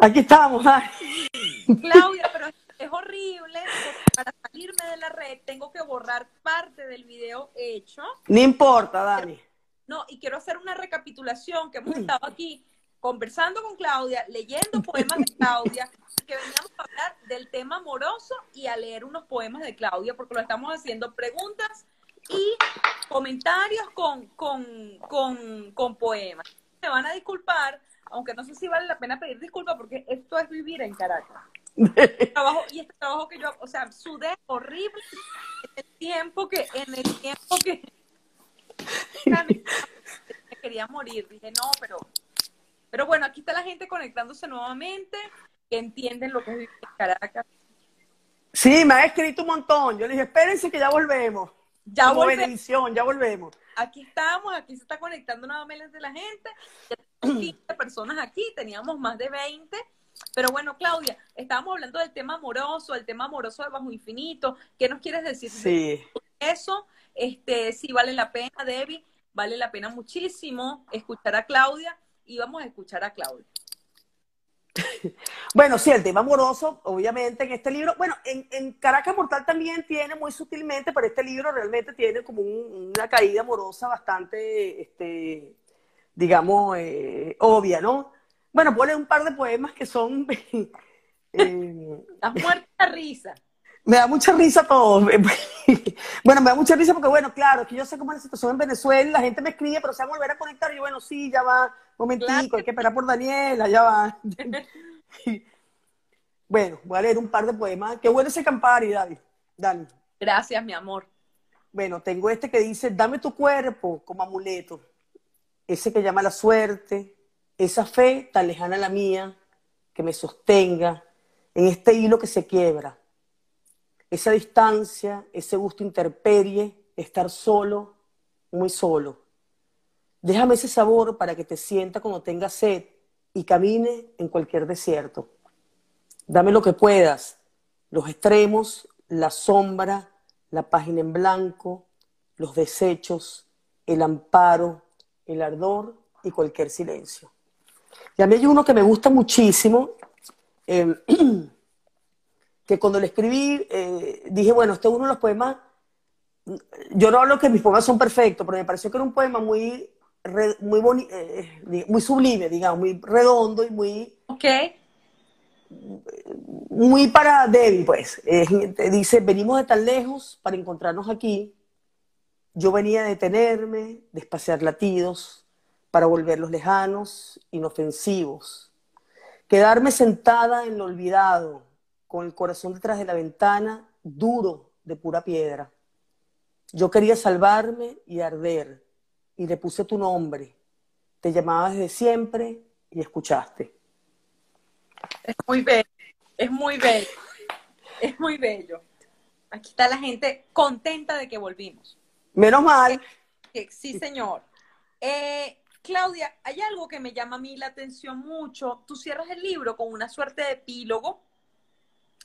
Aquí estamos, Dani. Claudia, pero es horrible para salirme de la red tengo que borrar parte del video hecho. No importa, Dani. No, y quiero hacer una recapitulación que hemos estado aquí conversando con Claudia, leyendo poemas de Claudia, que veníamos a hablar del tema amoroso y a leer unos poemas de Claudia, porque lo estamos haciendo preguntas y comentarios con, con, con, con poemas. Me van a disculpar, aunque no sé si vale la pena pedir disculpas, porque esto es vivir en Caracas. trabajo, y este trabajo que yo, o sea, sudé horrible en el tiempo que, en el tiempo que me quería morir. Dije, no, pero, pero bueno, aquí está la gente conectándose nuevamente, que entienden lo que es vivir en Caracas. Sí, me ha escrito un montón. Yo le dije, espérense que ya volvemos. Ya Como volvemos. bendición, ya volvemos. Aquí estamos, aquí se está conectando nuevamente la gente. Ya tenemos 15 personas aquí, teníamos más de 20. Pero bueno, Claudia, estábamos hablando del tema amoroso, el tema amoroso de Bajo Infinito. ¿Qué nos quieres decir de Sí. eso? Este, sí vale la pena, Debbie, vale la pena muchísimo escuchar a Claudia y vamos a escuchar a Claudia. Bueno, sí, el tema amoroso, obviamente, en este libro, bueno, en, Caracas Mortal también tiene muy sutilmente, pero este libro realmente tiene como un- una caída amorosa bastante, este, digamos, eh, obvia, ¿no? Bueno, leer un par de poemas que son, eh, Estás muerta de risa. Me da mucha risa todo. bueno, me da mucha risa porque, bueno, claro, que yo sé cómo es la situación en Venezuela, la gente me escribe, pero se va a volver a conectar, y yo, bueno, sí, ya va, momentico, Claro. hay que esperar por Daniela, ya va. Bueno, voy a leer un par de poemas. Qué bueno ese Campari, Dani. Dani. Gracias, mi amor. Bueno, tengo este que dice, dame tu cuerpo como amuleto. Ese que llama la suerte, esa fe tan lejana a la mía, que me sostenga en este hilo que se quiebra. Esa distancia, ese gusto interperie, estar solo, muy solo. Déjame ese sabor para que te sienta cuando tengas sed y camine en cualquier desierto. Dame lo que puedas, los extremos, la sombra, la página en blanco, los desechos, el amparo, el ardor y cualquier silencio. Y a mí hay uno que me gusta muchísimo, eh, que cuando le escribí eh, dije, bueno, este es uno de los poemas, yo no hablo que mis poemas son perfectos, pero me pareció que era un poema muy, muy, boni- eh, muy sublime, digamos, muy redondo y muy, ¿Ok? muy para Debbie, pues. Eh, dice, venimos de tan lejos para encontrarnos aquí. Yo venía a detenerme, de espaciar latidos, para volverlos lejanos, inofensivos. Quedarme sentada en lo olvidado, con el corazón detrás de la ventana, duro de pura piedra. Yo quería salvarme y arder, y le puse tu nombre. Te llamaba desde siempre y escuchaste. Es muy bello. Es muy bello. Es muy bello. Aquí está la gente contenta de que volvimos. Menos mal. Que- Sí, señor. Eh, Claudia, hay algo que me llama a mí la atención mucho. Tú cierras el libro con una suerte de epílogo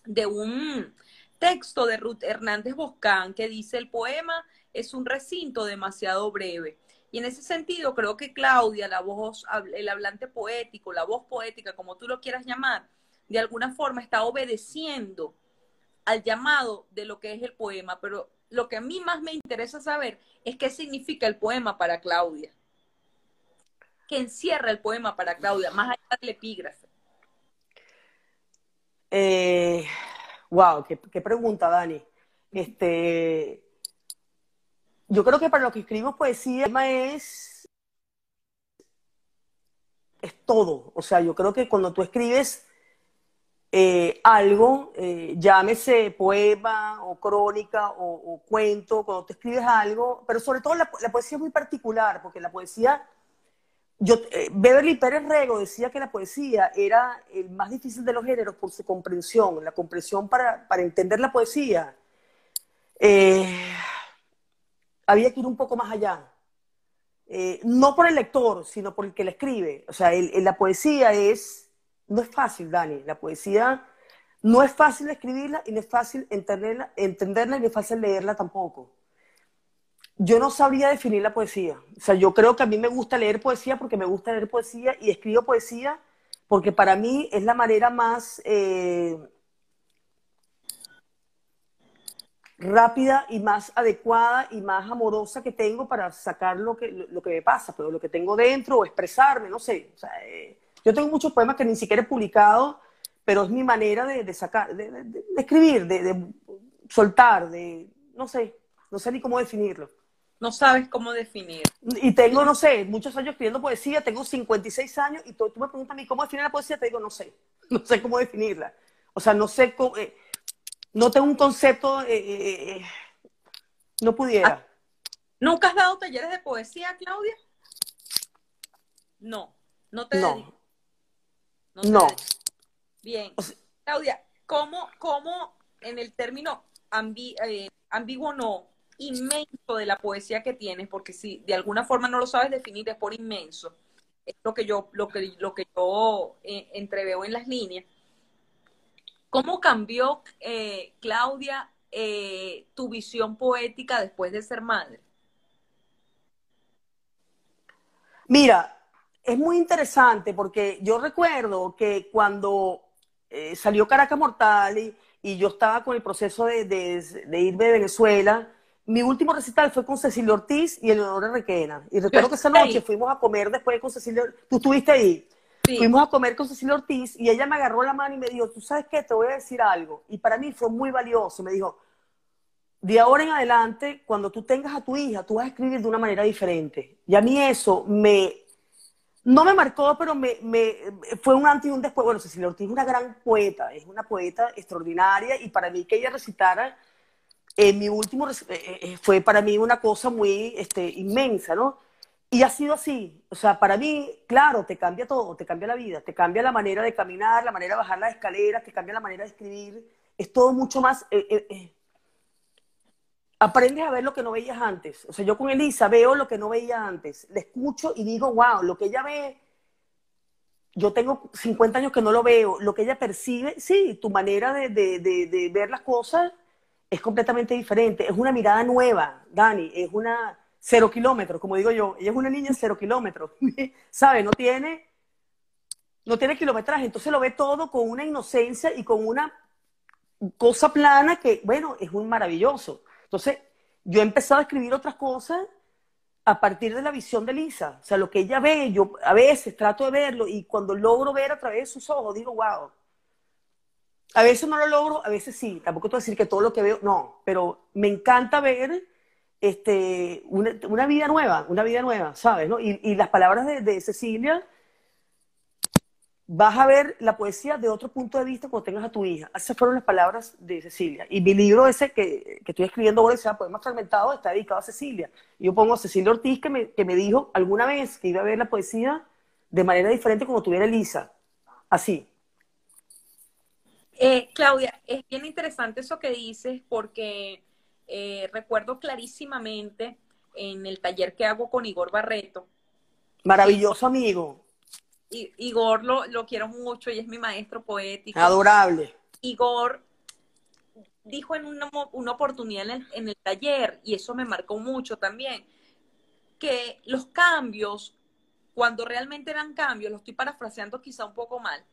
de un texto de Ruth Hernández Boscán que dice el poema es un recinto demasiado breve. Y en ese sentido creo que Claudia, la voz, el hablante poético, la voz poética, como tú lo quieras llamar, de alguna forma está obedeciendo al llamado de lo que es el poema, pero lo que a mí más me interesa saber es qué significa el poema para Claudia. ¿Qué encierra el poema para Claudia, más allá del epígrafe? Eh, wow, qué, qué pregunta, Dani. Este, yo creo que para los que escribimos poesía, el tema es, es todo. O sea, yo creo que cuando tú escribes eh, algo, eh, llámese poema o crónica o, cuento, cuando tú escribes algo, pero sobre todo la poesía es muy particular, porque la poesía yo, eh, Beverly Pérez Rego decía que la poesía era el más difícil de los géneros por su comprensión, la comprensión para, para entender la poesía. Eh, había que ir un poco más allá. Eh, no por el lector, sino por el que la escribe. O sea, el, la poesía es, no es fácil, Dani. La poesía no es fácil escribirla y no es fácil entenderla, entenderla y no es fácil leerla tampoco yo no sabría definir la poesía. O sea, yo creo que a mí me gusta leer poesía porque me gusta leer poesía y escribo poesía porque para mí es la manera más eh, rápida y más adecuada y más amorosa que tengo para sacar lo que, lo que me pasa, pero lo que tengo dentro o expresarme, no sé. O sea, eh, yo tengo muchos poemas que ni siquiera he publicado, pero es mi manera de, sacar, de, escribir, de, soltar, de, no sé, no sé ni cómo definirlo. No sabes cómo definir. Y tengo, no sé, muchos años escribiendo poesía, tengo 56 años y tú, me preguntas a mí cómo definir la poesía, te digo, no sé, no sé cómo definirla. O sea, no sé cómo, eh, no tengo un concepto, eh, eh, no pudiera. Ah, ¿Nunca has dado talleres de poesía, Claudia? No, no te no. No. Bien. Claudia, ¿cómo, ¿cómo, en el término ambiguo no, inmenso de la poesía que tienes, porque si de alguna forma no lo sabes definir es por inmenso, es lo que yo, lo que, lo que yo entreveo en las líneas, ¿Cómo cambió, eh, Claudia, eh, tu visión poética después de ser madre? Mira, es muy interesante porque yo recuerdo que cuando eh, salió Caracas Mortal y, yo estaba con el proceso de, irme de Venezuela, mi último recital fue con Cecilia Ortiz y Eleonora Requena. Y recuerdo que esa noche fuimos a comer después con Cecilia. Tú estuviste ahí. Fuimos a comer con Cecilia Ortiz y ella me agarró la mano y me dijo, tú sabes qué, te voy a decir algo. Y para mí fue muy valioso. Me dijo, de ahora en adelante, cuando tú tengas a tu hija, tú vas a escribir de una manera diferente. Y a mí eso me, no me marcó, pero me, me, fue un antes y un después. Bueno, Cecilia Ortiz es una gran poeta, es una poeta extraordinaria y para mí que ella recitara en mi último, eh, eh, fue para mí una cosa muy este, inmensa, ¿no? Y ha sido así. O sea, para mí, claro, te cambia todo, te cambia la vida, te cambia la manera de caminar, la manera de bajar las escaleras, te cambia la manera de escribir. Es todo mucho más... Eh, eh, eh. Aprendes a ver lo que no veías antes. O sea, yo con Elisa veo lo que no veía antes. Le escucho y digo, wow, lo que ella ve, yo tengo 50 años que no lo veo. Lo que ella percibe, sí, tu manera de, de, de ver las cosas es completamente diferente. Es una mirada nueva, Dani. Es una cero kilómetros, como digo yo. Ella es una niña cero kilómetros, ¿sabe? No tiene, no tiene kilometraje, entonces lo ve todo con una inocencia y con una cosa plana que, bueno, es un maravilloso. Entonces, yo he empezado a escribir otras cosas a partir de la visión de Lisa. O sea, lo que ella ve, yo a veces trato de verlo y cuando logro ver a través de sus ojos, digo, wow. A veces no lo logro, a veces sí. Tampoco te voy decir que todo lo que veo, no, pero me encanta ver este, una, vida nueva, una vida nueva, ¿sabes? ¿no? Y, las palabras de, Cecilia, vas a ver la poesía de otro punto de vista cuando tengas a tu hija. Esas fueron las palabras de Cecilia. Y mi libro ese que, estoy escribiendo ahora, se llama Poemas Fragmentados, está dedicado a Cecilia. Y yo pongo a Cecilia Ortiz, que me, que me dijo alguna vez que iba a ver la poesía de manera diferente como tuviera Elisa. Así. Eh, Claudia, es bien interesante eso que dices porque eh, recuerdo clarísimamente en el taller que hago con Igor Barreto. Maravilloso amigo. Igor lo, lo quiero mucho y es mi maestro poético. Adorable. Igor dijo en una, oportunidad en el, taller, y eso me marcó mucho también, que los cambios, cuando realmente eran cambios, lo estoy parafraseando quizá un poco mal,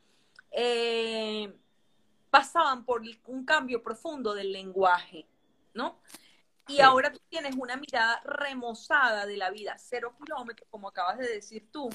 eh, pasaban por un cambio profundo del lenguaje. ¿no? Y ahora tú tienes una mirada remozada de la vida, cero kilómetros, como acabas de decir tú.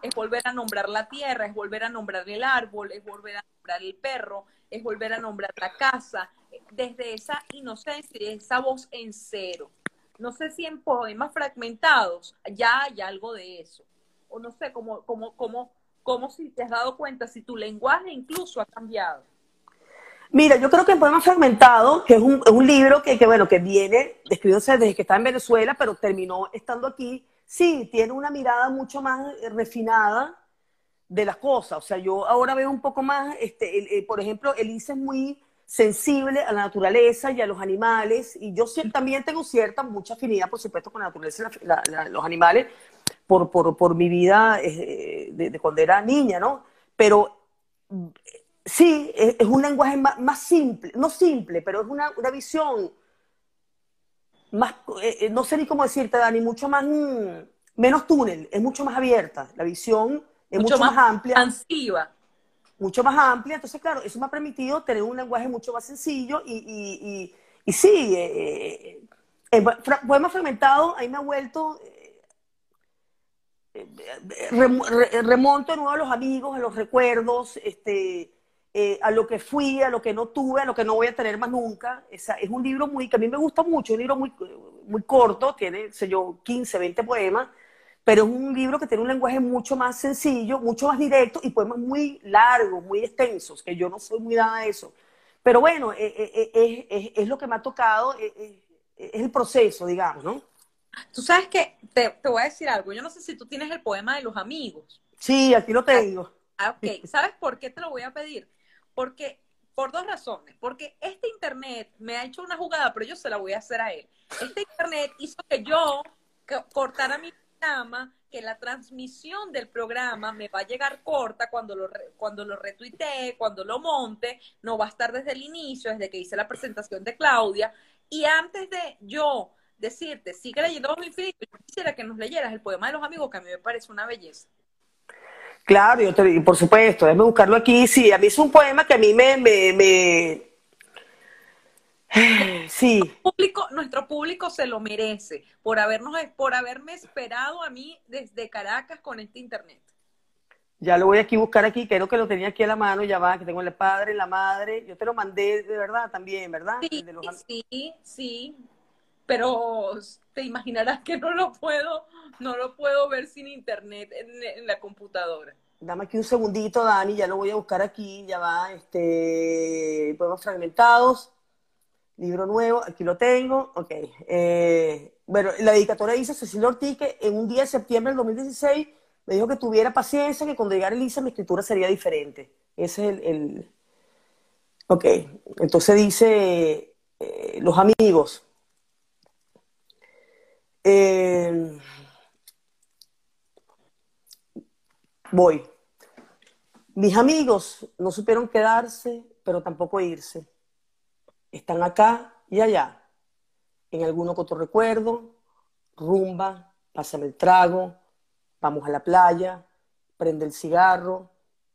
Es volver a nombrar la tierra, es volver a nombrar el árbol, es volver a nombrar el perro, es volver a nombrar la casa, desde esa inocencia y esa voz en cero. No sé si en poemas fragmentados ya hay algo de eso. O no sé, cómo, cómo, cómo, cómo si te has dado cuenta, si tu lenguaje incluso ha cambiado. Mira, yo creo que en Poema Fragmentado, que es un, libro que, bueno, que viene describiéndose desde que está en Venezuela, pero terminó estando aquí, sí, tiene una mirada mucho más eh, refinada de las cosas. O sea, yo ahora veo un poco más, este, eh, por ejemplo, Elisa es muy sensible a la naturaleza y a los animales, y yo también tengo cierta, mucha afinidad, por supuesto, con la naturaleza y los animales, por, por, mi vida eh, de, cuando era niña, ¿no? Pero sí, es, un lenguaje más, simple, no simple, pero es una, visión más, eh, eh, no sé ni cómo decirte, Dani, mucho más, mm, menos túnel, es mucho más abierta, la visión es mucho, más, amplia. Expansiva. mucho más amplia. Entonces, claro, eso me ha permitido tener un lenguaje mucho más sencillo y, y, y, sí, eh, eh, poema fragmentado ahí me ha vuelto, eh, remonto de nuevo a los amigos, a los recuerdos, este, a lo que fui, a lo que no tuve, a lo que no voy a tener más nunca. Esa, es un libro muy, que a mí me gusta mucho, un libro muy, muy corto, tiene, sé yo, 15, 20 poemas, pero es un libro que tiene un lenguaje mucho más sencillo, mucho más directo y poemas muy largos, muy extensos, que yo no soy muy dada a eso. Pero bueno, eh, eh, eh, es, lo que me ha tocado, es el proceso, digamos, ¿no? Tú sabes que te, te, voy a decir algo, yo no sé si tú tienes el poema de los amigos. Sí, aquí lo tengo. Ah, ok, ¿sabes por qué te lo voy a pedir? Porque, por dos razones, porque este internet me ha hecho una jugada, pero yo se la voy a hacer a él. Este internet hizo que yo cortara mi que la transmisión del programa me va a llegar corta cuando lo, cuando lo retuitee, cuando lo monte, no va a estar desde el inicio, desde que hice la presentación de Claudia. Y antes de yo decirte, sigue leyendo mi infinito, yo quisiera que nos leyeras el poema de los amigos, que a mí me parece una belleza. Claro, yo te, por supuesto, déjame buscarlo aquí. Sí, a mí es un poema que a mí me, me Sí. Nuestro público, nuestro público se lo merece por habernos, por haberme esperado a mí desde Caracas con este internet. Ya lo voy aquí a buscar aquí, creo que lo tenía aquí a la mano, ya va, que tengo el padre, la madre. Yo te lo mandé de verdad también, ¿verdad? Sí, sí, sí. Pero te imaginarás que no lo puedo, no lo puedo ver sin internet en, la computadora. Dame aquí un segundito, Dani, ya lo voy a buscar aquí, ya va, este, podemos fragmentados. Libro nuevo, aquí lo tengo. Ok. Eh, bueno, la dedicatoria dice Cecilia Ortiz que en un día de septiembre del 2016 me dijo que tuviera paciencia, que cuando llegara Elisa mi escritura sería diferente. Ese es el... Ok, entonces dice eh, los amigos. Eh, voy. Mis amigos no supieron quedarse, pero tampoco irse están acá y allá. En alguno que otro recuerdo, rumba, pásame el trago, vamos a la playa, prende el cigarro,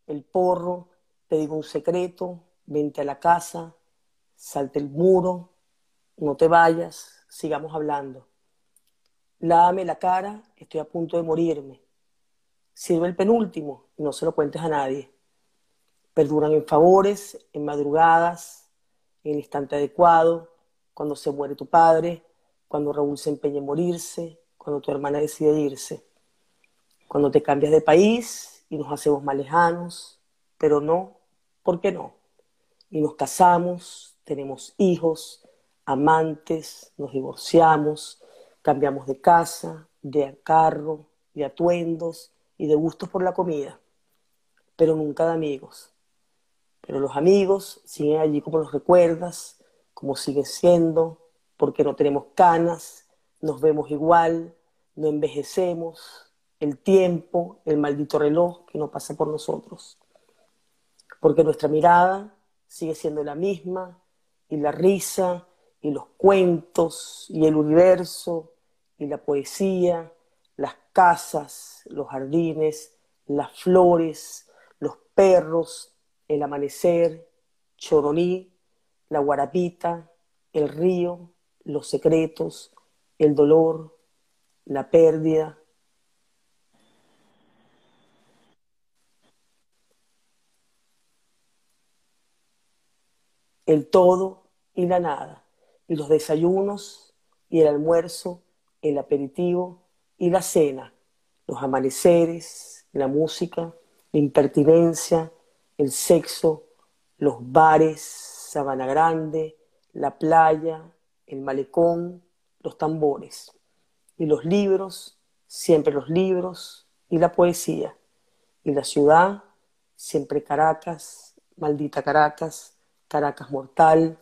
el porro, te digo un secreto, vente a la casa, salte el muro, no te vayas, sigamos hablando. Lávame la cara, estoy a punto de morirme. Sirve el penúltimo y no se lo cuentes a nadie. Perduran en favores, en madrugadas, en el instante adecuado, cuando se muere tu padre, cuando Raúl se empeña en morirse, cuando tu hermana decide irse, cuando te cambias de país y nos hacemos más lejanos, pero no, ¿por qué no? Y nos casamos, tenemos hijos, amantes, nos divorciamos, cambiamos de casa, de carro, de atuendos y de gustos por la comida, pero nunca de amigos. Pero los amigos siguen allí como los recuerdas, como siguen siendo, porque no tenemos canas, nos vemos igual, no envejecemos, el tiempo, el maldito reloj que no pasa por nosotros. Porque nuestra mirada sigue siendo la misma, y la risa, y los cuentos, y el universo, y la poesía, las casas, los jardines, las flores, los perros, el amanecer, Choroní, la guarapita, el río, los secretos, el dolor, la pérdida. El todo y la nada, y los desayunos y el almuerzo, el aperitivo y la cena, los amaneceres, la música, la impertinencia, el sexo, los bares, Sabana Grande, la playa, el malecón, los tambores. Y los libros, siempre los libros, y la poesía. Y la ciudad, siempre Caracas, maldita Caracas, Caracas mortal,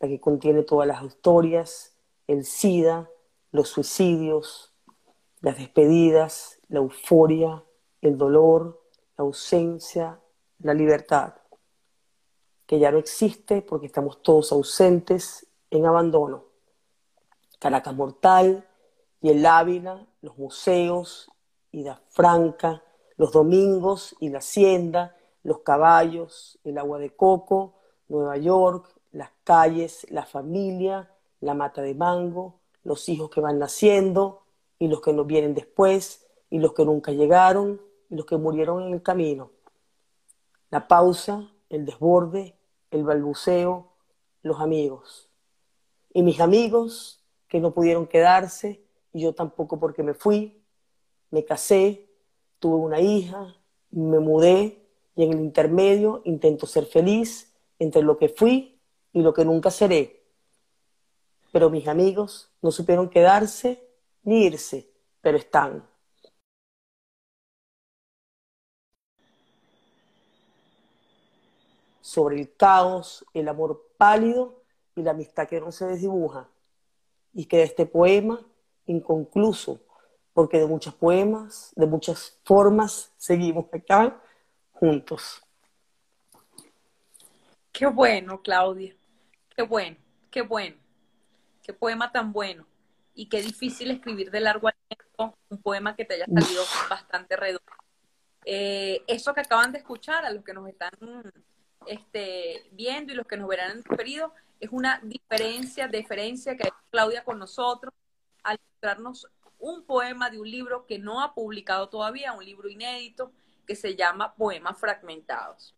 la que contiene todas las historias, el SIDA, los suicidios, las despedidas, la euforia, el dolor, la ausencia, la libertad, que ya no existe porque estamos todos ausentes en abandono. Caracas Mortal y el Ávila, los museos, Ida Franca, los domingos y la hacienda, los caballos, el agua de coco, Nueva York, las calles, la familia, la mata de mango, los hijos que van naciendo y los que nos vienen después y los que nunca llegaron y los que murieron en el camino. La pausa, el desborde, el balbuceo, los amigos. Y mis amigos que no pudieron quedarse y yo tampoco porque me fui, me casé, tuve una hija, me mudé y en el intermedio intento ser feliz entre lo que fui y lo que nunca seré. Pero mis amigos no supieron quedarse ni irse, pero están. Sobre el caos, el amor pálido y la amistad que no se desdibuja. Y que de este poema inconcluso, porque de muchos poemas, de muchas formas, seguimos acá juntos. Qué bueno, Claudia. Qué bueno, qué bueno. Qué poema tan bueno. Y qué difícil escribir de largo aliento un poema que te haya salido bastante redondo. Eh, eso que acaban de escuchar, a los que nos están este, viendo y los que nos verán en periodo, es una diferencia, diferencia que hay Claudia con nosotros al mostrarnos un poema de un libro que no ha publicado todavía, un libro inédito que se llama Poemas Fragmentados.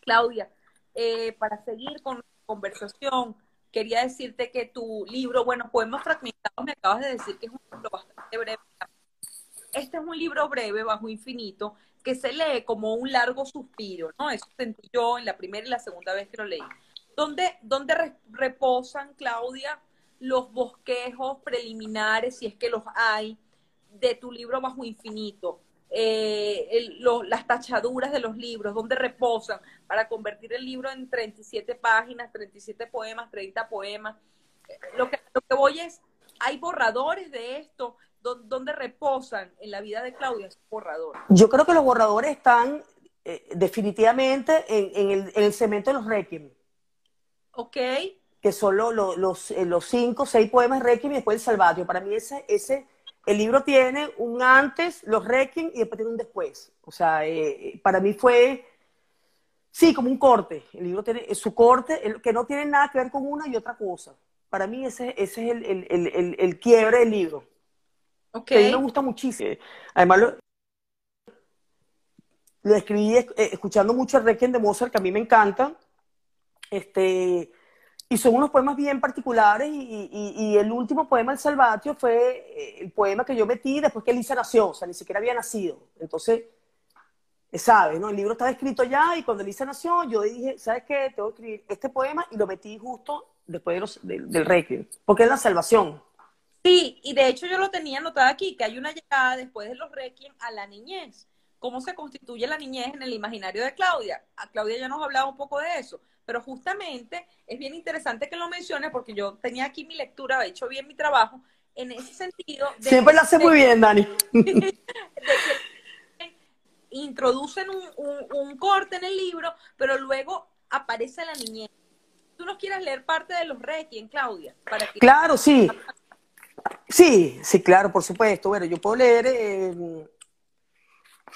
Claudia, eh, para seguir con la conversación, quería decirte que tu libro, bueno, Poemas Fragmentados, me acabas de decir que es un libro bastante breve. Este es un libro breve, bajo infinito, que se lee como un largo suspiro, ¿no? Eso sentí yo en la primera y la segunda vez que lo leí. ¿Dónde, dónde reposan, Claudia, los bosquejos preliminares, si es que los hay, de tu libro Bajo Infinito, eh, las tachaduras de los libros, donde reposan para convertir el libro en 37 páginas, 37 poemas, 30 poemas. Lo que, lo que voy es, ¿hay borradores de esto? ¿Dónde reposan en la vida de Claudia esos borradores? Yo creo que los borradores están eh, definitivamente en, el, en el cemento de los Requiem. Ok que son los, eh, los, cinco, seis poemas Requiem y después el Salvatio. Para mí ese, ese, el libro tiene un antes, los Requiem y después tiene un después. O sea, eh, eh, para mí fue, sí, como un corte. El libro tiene su corte, que no tiene nada que ver con una y otra cosa. Para mí ese, ese es el, el, quiebre del libro. Okay. a mí me gusta muchísimo. Además, lo, lo escribí escuchando mucho el Requiem de Mozart, que a mí me encanta. Este, y son unos poemas bien particulares y, el último poema, El Salvatio, fue eh, el poema que yo metí después que Elisa nació, o sea, ni siquiera había nacido. Entonces, eh, ¿sabes? ¿no? El libro estaba escrito ya y cuando Elisa nació, yo dije, ¿sabes qué? Tengo que escribir este poema y lo metí justo después del Requiem, porque es la salvación. Sí, y de hecho yo lo tenía anotado aquí, que hay una llegada después de los Requiem a la niñez. ¿Cómo se constituye la niñez en el imaginario de Claudia? A Claudia ya nos hablaba un poco de eso pero justamente es bien interesante que lo mencione porque yo tenía aquí mi lectura, he hecho bien mi trabajo, en ese sentido. Siempre lo hace muy bien, Dani. introducen un, corte en el libro, pero luego aparece la niñez. ¿Tú nos quieres leer parte de los Requiem, Claudia? Para claro, sí. Sí, sí, claro, por supuesto. Bueno, yo puedo leer. Eh,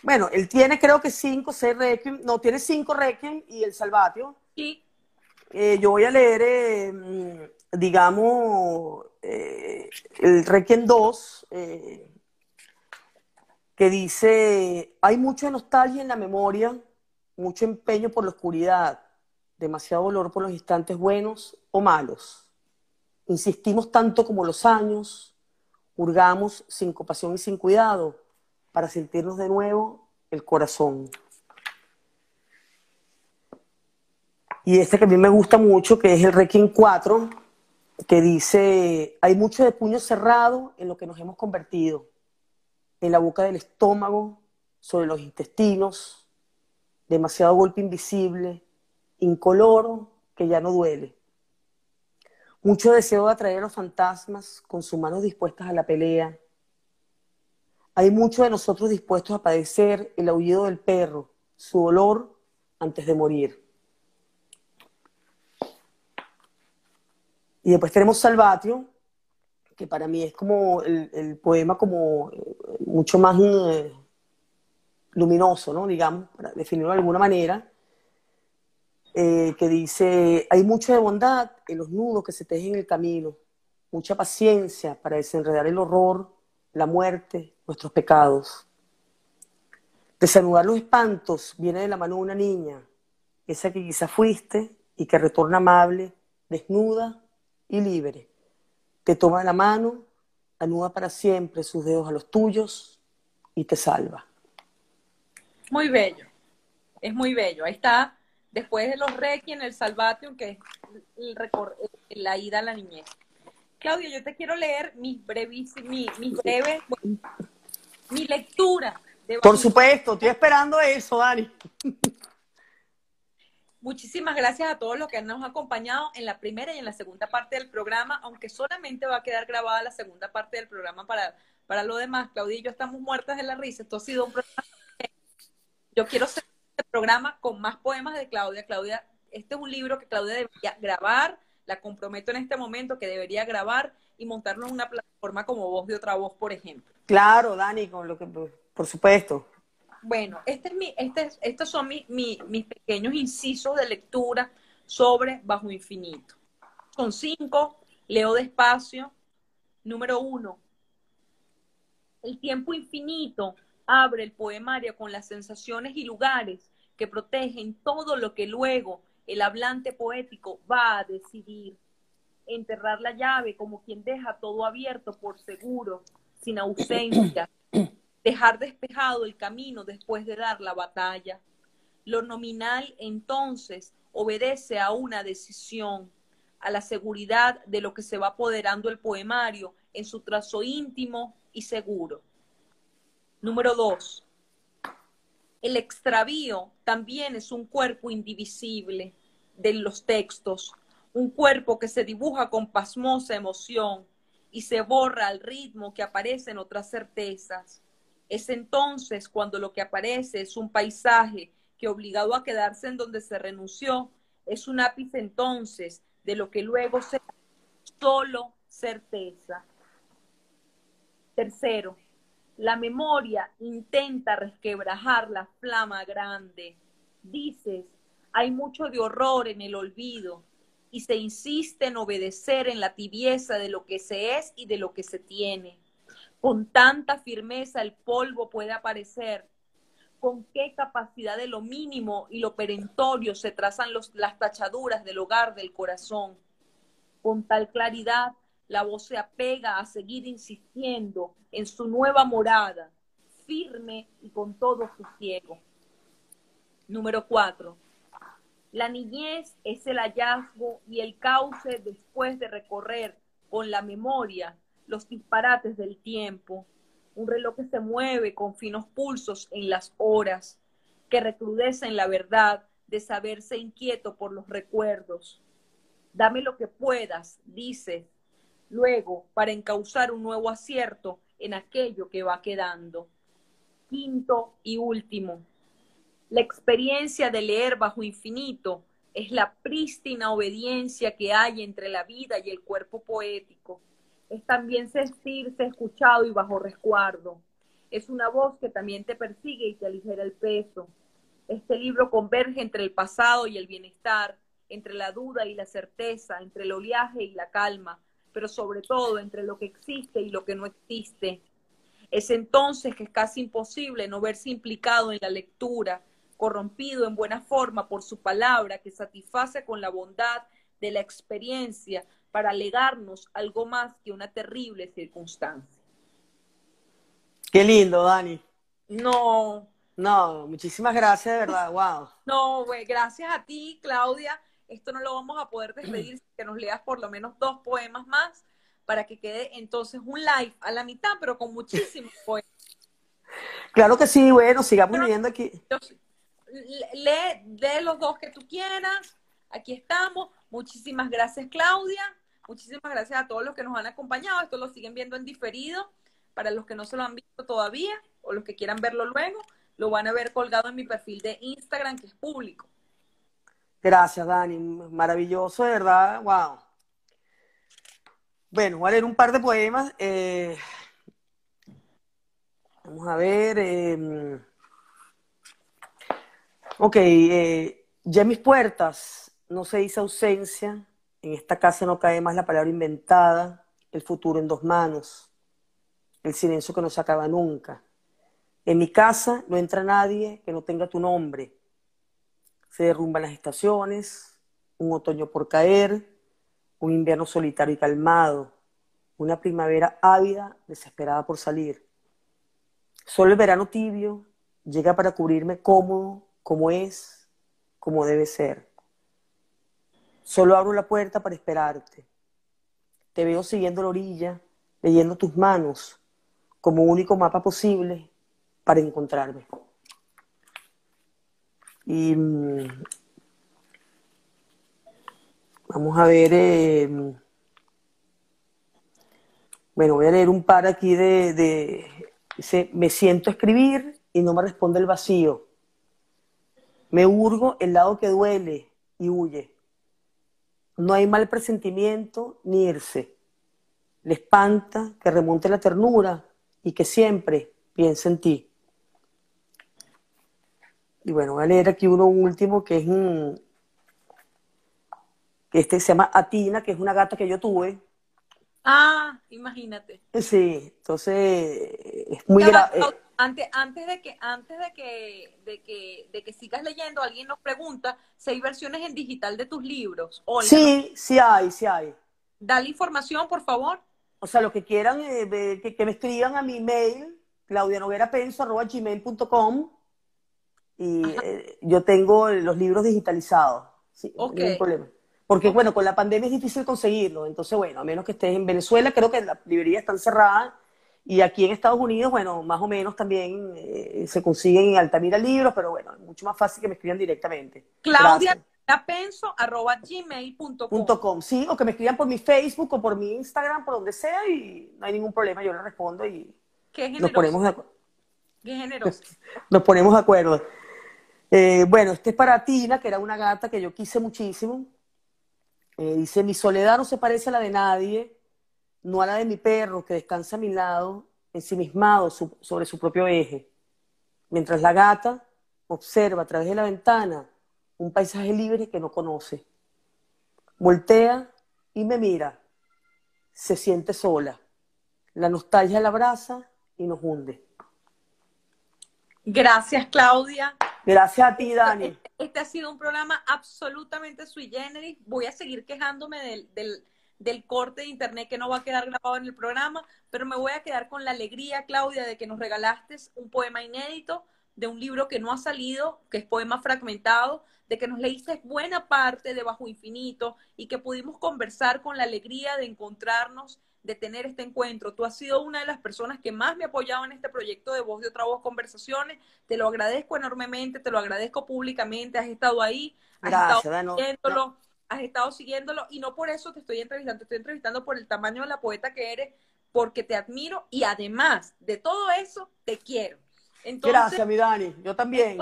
bueno, él tiene creo que cinco, seis Requiem. No, tiene cinco Requiem y el Salvatio. Sí. Eh, yo voy a leer, eh, digamos, eh, el Requiem 2, que dice, hay mucha nostalgia en la memoria, mucho empeño por la oscuridad, demasiado dolor por los instantes buenos o malos. Insistimos tanto como los años, hurgamos sin compasión y sin cuidado para sentirnos de nuevo el corazón. Y este que a mí me gusta mucho, que es el Requiem 4, que dice, hay mucho de puño cerrado en lo que nos hemos convertido, en la boca del estómago, sobre los intestinos, demasiado golpe invisible, incoloro, que ya no duele. Mucho deseo de atraer a los fantasmas con sus manos dispuestas a la pelea. Hay mucho de nosotros dispuestos a padecer el aullido del perro, su dolor antes de morir. Y después tenemos Salvatio, que para mí es como el, poema como eh, mucho más, eh, luminoso, ¿no? Digamos, para definirlo de alguna manera, eh, que dice, hay mucho de bondad en los nudos que se tejen en el camino, mucha paciencia para desenredar el horror, la muerte, nuestros pecados. Desanudar los espantos viene de la mano de una niña, esa que quizá fuiste y que retorna amable, desnuda y libre. Te toma la mano, anuda para siempre sus dedos a los tuyos y te salva. Muy bello, es muy bello. Ahí está, después de los Requiem, el Salvation, que es la ida a la niñez. Claudia, yo te quiero leer mis breves, mi, breves, mi lectura. Por supuesto, estoy esperando eso, Dani. Muchísimas gracias a todos los que nos han acompañado en la primera y en la segunda parte del programa, aunque solamente va a quedar grabada la segunda parte del programa para, para lo demás. Claudia y yo estamos muertas de la risa. Esto ha sido un programa. Yo quiero hacer este programa con más poemas de Claudia. Claudia, este es un libro que Claudia debería grabar la comprometo en este momento que debería grabar y montarnos una plataforma como Voz de Otra Voz, por ejemplo. Claro, Dani, con lo que, por supuesto. Bueno, este este estos son mis pequeños incisos de lectura sobre Bajo Infinito. Son cinco, leo despacio. Número uno, el tiempo infinito abre el poemario con las sensaciones y lugares que protegen todo lo que luego el hablante poético va a decidir enterrar la llave como quien deja todo abierto por seguro, sin ausencia, dejar despejado el camino después de dar la batalla. Lo nominal entonces obedece a una decisión, a la seguridad de lo que se va apoderando el poemario en su trazo íntimo y seguro. Número dos, el extravío también es un cuerpo indivisible de los textos, un cuerpo que se dibuja con pasmosa emoción y se borra al ritmo que aparecen otras certezas. Es entonces cuando lo que aparece es un paisaje que obligado a quedarse en donde se renunció, es un ápice entonces de lo que luego será solo certeza. Tercero, la memoria intenta resquebrajar la flama grande. Dices, hay mucho de horror en el olvido y se insiste en obedecer en la tibieza de lo que se es y de lo que se tiene. Con tanta firmeza el polvo puede aparecer. Con qué capacidad de lo mínimo y lo perentorio se trazan las tachaduras del hogar del corazón. Con tal claridad la voz se apega a seguir insistiendo en su nueva morada, firme y con todo su ciego. Número cuatro. La niñez es el hallazgo y el cauce después de recorrer con la memoria los disparates del tiempo. Un reloj que se mueve con finos pulsos en las horas, que recrudece en la verdad de saberse inquieto por los recuerdos. Dame lo que puedas, dice, luego para encauzar un nuevo acierto en aquello que va quedando. Quinto y último. La experiencia de leer bajo infinito es la prístina obediencia que hay entre la vida y el cuerpo poético. Es también sentirse escuchado y bajo resguardo. Es una voz que también te persigue y te aligera el peso. Este libro converge entre el pasado y el bienestar, entre la duda y la certeza, entre el oleaje y la calma, pero sobre todo entre lo que existe y lo que no existe. Es entonces que es casi imposible no verse implicado en la lectura, corrompido en buena forma por su palabra que satisface con la bondad de la experiencia para legarnos algo más que una terrible circunstancia. Qué lindo, Dani. No. No, muchísimas gracias, de verdad, wow. No, güey, gracias a ti, Claudia esto no lo vamos a poder despedir si que nos leas por lo menos dos poemas más para que quede entonces un live a la mitad, pero con muchísimos poemas. Claro que sí, bueno, sigamos leyendo aquí. Lee, de los dos que tú quieras. Aquí estamos. Muchísimas gracias, Claudia. Muchísimas gracias a todos los que nos han acompañado. Esto lo siguen viendo en diferido. Para los que no se lo han visto todavía o los que quieran verlo luego, lo van a ver colgado en mi perfil de Instagram, que es público. Gracias, Dani. Maravilloso, de verdad. Wow. Bueno, voy a leer un par de poemas. Eh, vamos a ver. Em, Ok, eh, ya en mis puertas no se dice ausencia, en esta casa no cae más la palabra inventada, el futuro en dos manos, el silencio que no se acaba nunca. En mi casa no entra nadie que no tenga tu nombre. Se derrumban las estaciones, un otoño por caer, un invierno solitario y calmado, una primavera ávida, desesperada por salir. Solo el verano tibio llega para cubrirme cómodo, como es, como debe ser. Solo abro la puerta para esperarte. Te veo siguiendo la orilla, leyendo tus manos, como único mapa posible para encontrarme. Y mm, vamos a ver, eh, bueno, voy a leer un par aquí de, de, dice, me siento a escribir y no me responde el vacío. Me hurgo el lado que duele y huye. No hay mal presentimiento ni irse. Le espanta que remonte la ternura y que siempre piense en ti. Y bueno, voy a leer aquí uno último que es un, que este se llama Atina, que es una gata que yo tuve. Ah, imagínate. Sí, entonces es muy grave. Antes, antes de que, antes de que, de que, de que sigas leyendo, alguien nos pregunta si hay versiones en digital de tus libros. sí, sí hay, sí hay. Dale información, por favor. O sea, lo que quieran, eh, que, que, me escriban a mi mail, claudianoguerapenso.gmail.com y eh, yo tengo los libros digitalizados. Sí, no hay problema. Porque, bueno, con la pandemia es difícil conseguirlo. Entonces, bueno, a menos que estés en Venezuela, creo que las librerías están cerradas. Y aquí en Estados Unidos, bueno, más o menos también eh, se consiguen en Altamira libros, pero bueno, es mucho más fácil que me escriban directamente. Claudia arroba gmail.com. Sí, o que me escriban por mi Facebook o por mi Instagram, por donde sea, y no hay ningún problema, yo le respondo y nos ponemos de acuerdo. Qué generoso. Nos ponemos de acuerdo. Eh, bueno, este es para Tina, que era una gata que yo quise muchísimo. Eh, dice, mi soledad no se parece a la de nadie, no a la de mi perro que descansa a mi lado, ensimismado sobre su propio eje. Mientras la gata observa a través de la ventana un paisaje libre que no conoce. Voltea y me mira. Se siente sola. La nostalgia la abraza y nos hunde. Gracias, Claudia. Gracias a ti, Dani. Este, este, ha sido un programa absolutamente sui generis. Voy a seguir quejándome del, del, corte de internet que no va a quedar grabado en el programa, pero me voy a quedar con la alegría, Claudia, de que nos regalaste un poema inédito de un libro que no ha salido, que es poema fragmentado, de que nos leíste buena parte de Bajo Infinito y que pudimos conversar con la alegría de encontrarnos de tener este encuentro. Tú has sido una de las personas que más me ha apoyado en este proyecto de Voz de Otra Voz Conversaciones. Te lo agradezco enormemente, te lo agradezco públicamente. Has estado ahí, has estado siguiéndolo, has estado siguiéndolo y no por eso te estoy entrevistando, te estoy entrevistando por el tamaño de la poeta que eres, porque te admiro y además de todo eso, te quiero. Gracias, mi Dani, yo también.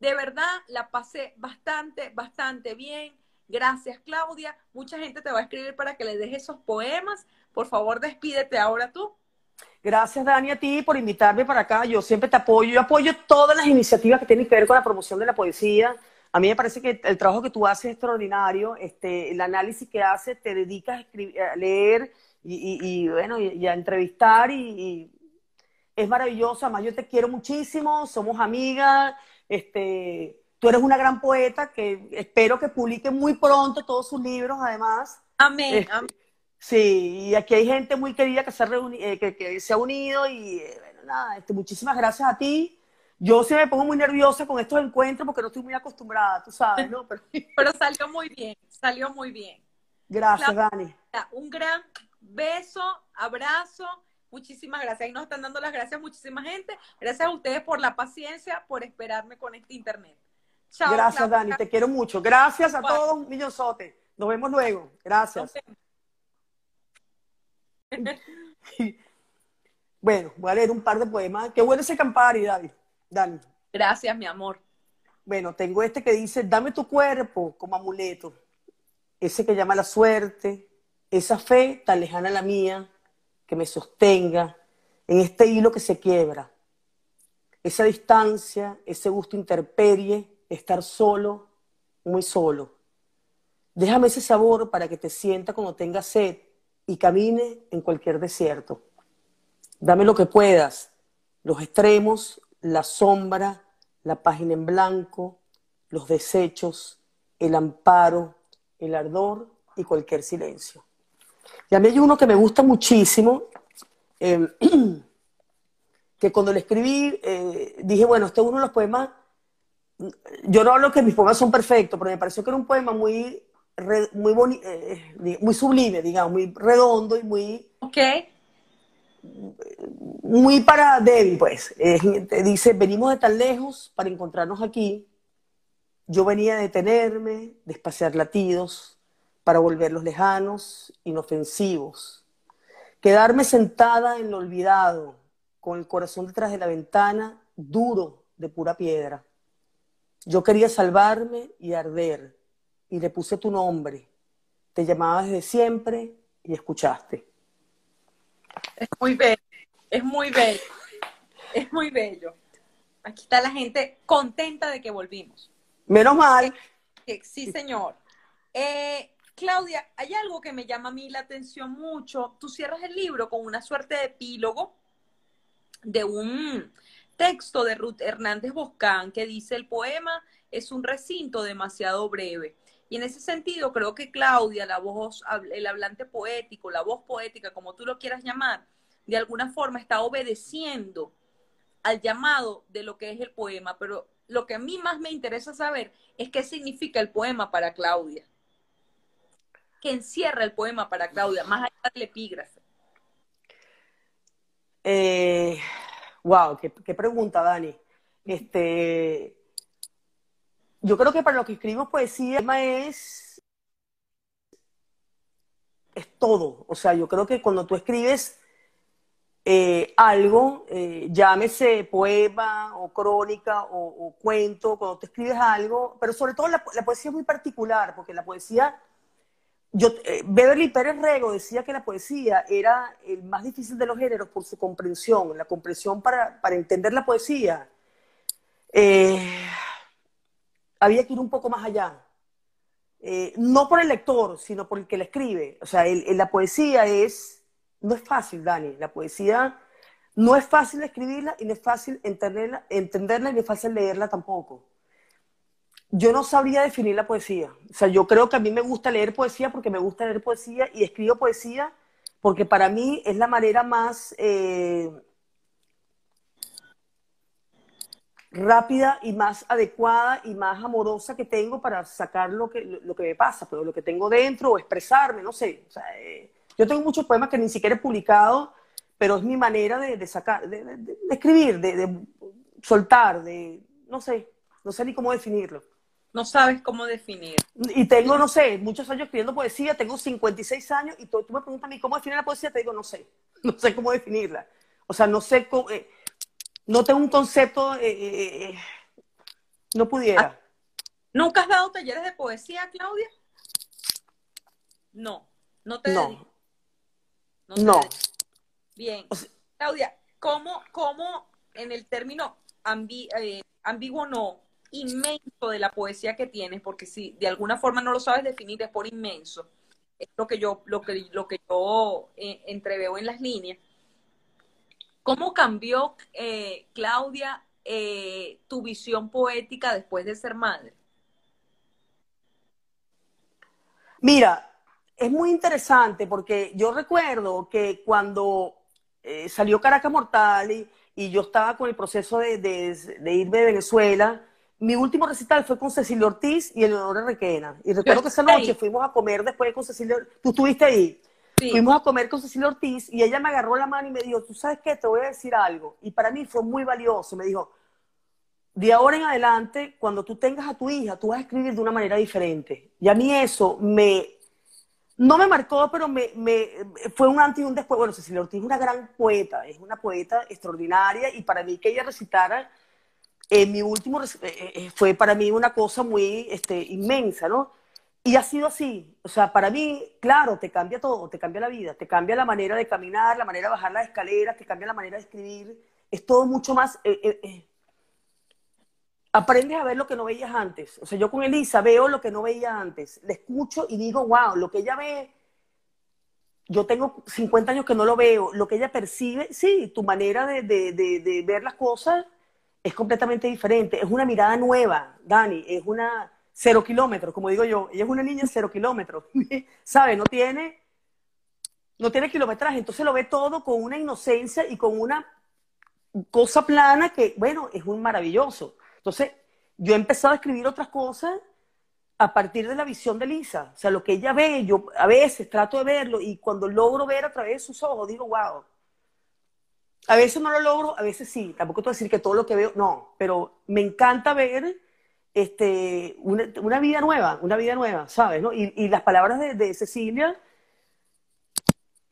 de verdad, la pasé bastante, bastante bien. Gracias, Claudia. Mucha gente te va a escribir para que le dejes esos poemas. Por favor, despídete ahora tú. Gracias, Dani, a ti por invitarme para acá. Yo siempre te apoyo. Yo apoyo todas las iniciativas que tienen que ver con la promoción de la poesía. A mí me parece que el trabajo que tú haces es extraordinario. Este, el análisis que haces, te dedicas a, escribir, a leer y, bueno, y, a entrevistar y, es maravilloso. Además, yo te quiero muchísimo. Somos amigas. Este, tú eres una gran poeta que espero que publique muy pronto todos sus libros, además. Amén. Este, amén. Sí, y aquí hay gente muy querida que se ha, eh, que, se ha unido y eh, bueno, nada, este, muchísimas gracias a ti. Yo sí me pongo muy nerviosa con estos encuentros porque no estoy muy acostumbrada, tú sabes, ¿no? Pero, salió muy bien, salió muy bien. Gracias, Dani. Un gran beso, abrazo, muchísimas gracias. Ahí nos están dando las gracias muchísima gente. Gracias a ustedes por la paciencia, por esperarme con este internet. Chao. Gracias, Dani, te quiero mucho. Gracias a todos, un millonzote. Nos vemos luego. Gracias. bueno, voy a leer un par de poemas. Qué bueno ese Campari, David. Dani. Gracias, mi amor. Bueno, tengo este que dice, dame tu cuerpo como amuleto. Ese que llama la suerte, esa fe tan lejana a la mía, que me sostenga en este hilo que se quiebra. Esa distancia, ese gusto interperie estar solo, muy solo. Déjame ese sabor para que te sienta cuando tengas sed y camine en cualquier desierto. Dame lo que puedas, los extremos, la sombra, la página en blanco, los desechos, el amparo, el ardor y cualquier silencio. Y a mí hay uno que me gusta muchísimo, eh, que cuando le escribí eh, dije, bueno, este es uno de los poemas, yo no hablo que mis poemas son perfectos, pero me pareció que era un poema muy, muy, eh, muy sublime, digamos, muy redondo y muy... Ok. Muy para Debbie, pues. dice, venimos de tan lejos para encontrarnos aquí. Yo venía a detenerme, despaciar latidos, para volverlos lejanos, inofensivos. Quedarme sentada en lo olvidado, con el corazón detrás de la ventana, duro de pura piedra. Yo quería salvarme y arder, y le puse tu nombre. Te llamaba desde siempre y escuchaste. Es muy bello, es muy bello, es muy bello. Aquí está la gente contenta de que volvimos. Menos mal. Sí, señor. Eh, Claudia, hay algo que me llama a mí la atención mucho. Tú cierras el libro con una suerte de epílogo de un texto de Ruth Hernández Boscán que dice el poema es un recinto demasiado breve. Y en ese sentido creo que Claudia, la voz, el hablante poético, la voz poética, como tú lo quieras llamar, de alguna forma está obedeciendo al llamado de lo que es el poema. Pero lo que a mí más me interesa saber es qué significa el poema para Claudia. ¿Qué encierra el poema para Claudia, más allá del epígrafe? Eh, wow, qué, pregunta, Dani. Este, yo creo que para los que escribimos poesía, el es, es todo. O sea, yo creo que cuando tú escribes eh, algo, eh, llámese poema o crónica o, cuento, cuando tú escribes algo, pero sobre todo la, la poesía es muy particular, porque la poesía yo, eh, Beverly Pérez Rego decía que la poesía era el más difícil de los géneros por su comprensión, la comprensión para, entender la poesía. Eh, había que ir un poco más allá. No por el lector, sino por el que la escribe. O sea, la poesía es, no es fácil, Dani. La poesía no es fácil escribirla y no es fácil entenderla, entenderla y no es fácil leerla tampoco yo no sabría definir la poesía. O sea, yo creo que a mí me gusta leer poesía porque me gusta leer poesía y escribo poesía porque para mí es la manera más eh, rápida y más adecuada y más amorosa que tengo para sacar lo que, lo que me pasa, pero lo que tengo dentro o expresarme, no sé. O sea, eh, yo tengo muchos poemas que ni siquiera he publicado, pero es mi manera de, sacar, de, de escribir, de soltar, de, no sé, no sé ni cómo definirlo no sabes cómo definir. Y tengo, no sé, muchos años escribiendo poesía, tengo 56 años y tú, me preguntas a mí cómo definir la poesía, te digo, no sé, no sé cómo definirla. O sea, no sé cómo, eh, no tengo un concepto, eh, eh, no pudiera. Ah, ¿Nunca has dado talleres de poesía, Claudia? No, no te No. No. Bien. Claudia, ¿cómo, ¿cómo en el término ambiguo no, inmenso de la poesía que tienes, porque si de alguna forma no lo sabes definir, es por inmenso. Es lo que yo, lo que, lo que yo eh, entreveo en las líneas. ¿Cómo cambió, eh, Claudia, eh, tu visión poética después de ser madre? Mira, es muy interesante porque yo recuerdo que cuando salió Caracas Mortal y, yo estaba con el proceso de, de irme de Venezuela, mi último recital fue con Cecilia Ortiz y Eleonora Requena. Y recuerdo que esa noche fuimos a comer después con Cecilia Tú estuviste ahí. Fuimos a comer con Cecilia Ortiz y ella me agarró la mano y me dijo, tú sabes qué, te voy a decir algo. Y para mí fue muy valioso. Me dijo, de ahora en adelante, cuando tú tengas a tu hija, tú vas a escribir de una manera diferente. Y a mí eso me... No me marcó, pero me, me fue un antes y un después. Bueno, Cecilia Ortiz es una gran poeta, es una poeta extraordinaria y para mí que ella recitara mi último eh, eh, eh, fue para mí una cosa muy este, inmensa, ¿no? Y ha sido así. O sea, para mí, claro, te cambia todo, te cambia la vida, te cambia la manera de caminar, la manera de bajar las escaleras, te cambia la manera de escribir. Es todo mucho más... aprendes a ver lo que no veías antes. O sea, yo con Elisa veo lo que no veía antes. Le escucho y digo, wow, lo que ella ve, yo tengo 50 años que no lo veo. Lo que ella percibe, sí, tu manera de, de, de, ver las cosas es completamente diferente. Es una mirada nueva, Dani. Es una cero kilómetros, como digo yo. Ella es una niña cero kilómetros. ¿Sabe? No tiene, no tiene kilometraje. Entonces lo ve todo con una inocencia y con una cosa plana que, bueno, es un maravilloso. Entonces, yo he empezado a escribir otras cosas a partir de la visión de Lisa. O sea, lo que ella ve, yo a veces trato de verlo y cuando logro ver a través de sus ojos, digo, wow. A veces no lo logro, a veces sí. Tampoco te voy a decir que todo lo que veo, no. Pero me encanta ver este, una, vida nueva, una vida nueva, ¿sabes? ¿no? Y, las palabras de, de Cecilia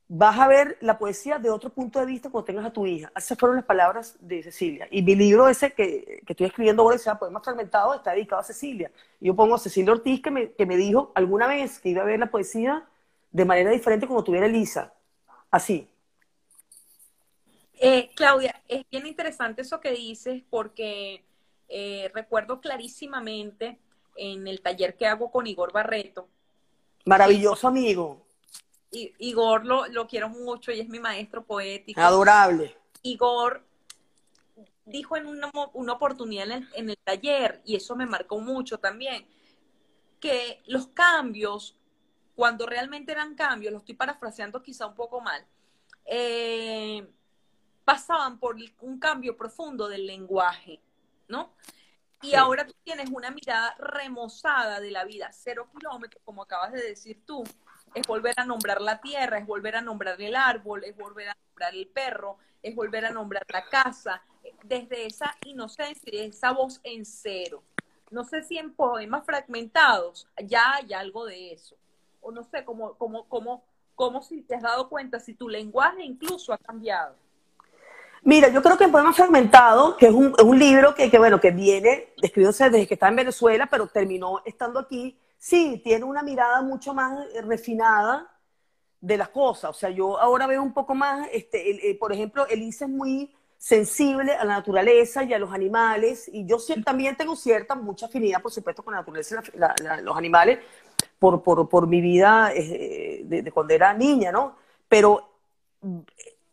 vas a ver la poesía de otro punto de vista cuando tengas a tu hija. Esas fueron las palabras de Cecilia. Y mi libro ese que, que estoy escribiendo ahora, se llama Poemas Fragmentados, está dedicado a Cecilia. Y yo pongo a Cecilia Ortiz, que me, que me dijo alguna vez que iba a ver la poesía de manera diferente como tuviera Elisa. Así. Eh, Claudia, es bien interesante eso que dices porque eh, recuerdo clarísimamente en el taller que hago con Igor Barreto. Maravilloso amigo Igor lo, lo quiero mucho y es mi maestro poético. Adorable. Igor dijo en una, una oportunidad en el, taller, y eso me marcó mucho también, que los cambios, cuando realmente eran cambios, lo estoy parafraseando quizá un poco mal, eh, pasaban por un cambio profundo del lenguaje, ¿no? Y ahora tú tienes una mirada remozada de la vida, cero kilómetros, como acabas de decir tú, es volver a nombrar la tierra, es volver a nombrar el árbol, es volver a nombrar el perro, es volver a nombrar la casa, desde esa inocencia y esa voz en cero. No sé si en poemas fragmentados ya hay algo de eso. O no sé, cómo, cómo, cómo, cómo si te has dado cuenta, si tu lenguaje incluso ha cambiado. Mira, yo creo que en Poemas Fragmentados, que es un, un libro que, que, bueno, que viene escribiéndose desde que está en Venezuela, pero terminó estando aquí, sí, tiene una mirada mucho más eh, refinada de las cosas. O sea, yo ahora veo un poco más, este, eh, por ejemplo, Elisa es muy sensible a la naturaleza y a los animales, y yo también tengo cierta, mucha afinidad, por supuesto, con la naturaleza y los animales, por, por, por mi vida eh, de, cuando era niña, ¿no? Pero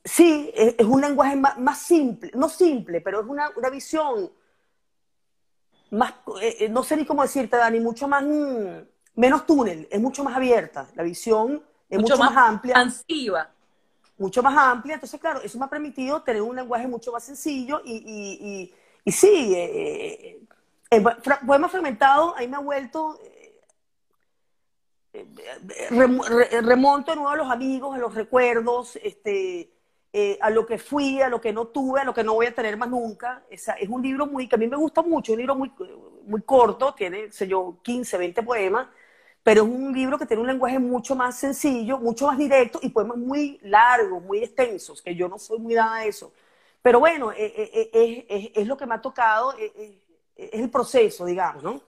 sí, es, un lenguaje más, simple, no simple, pero es una, una visión más, eh, eh, no sé ni cómo decirte, Dani, mucho más, mm, menos túnel, es mucho más abierta, la visión es mucho, más, amplia. Expansiva. Mucho más amplia, entonces claro, eso me ha permitido tener un lenguaje mucho más sencillo y, y, y, sí, eh, eh poema fragmentado, ahí me ha vuelto, remonto de nuevo a los amigos, a los recuerdos, este, eh, a lo que fui, a lo que no tuve, a lo que no voy a tener más nunca. es un libro muy, que a mí me gusta mucho, un libro muy, muy corto, tiene, sé yo, 15, 20 poemas, pero es un libro que tiene un lenguaje mucho más sencillo, mucho más directo y poemas muy largos, muy extensos, que yo no soy muy dada a eso. Pero bueno, eh, eh, es, lo que me ha tocado, es el proceso, digamos, ¿no?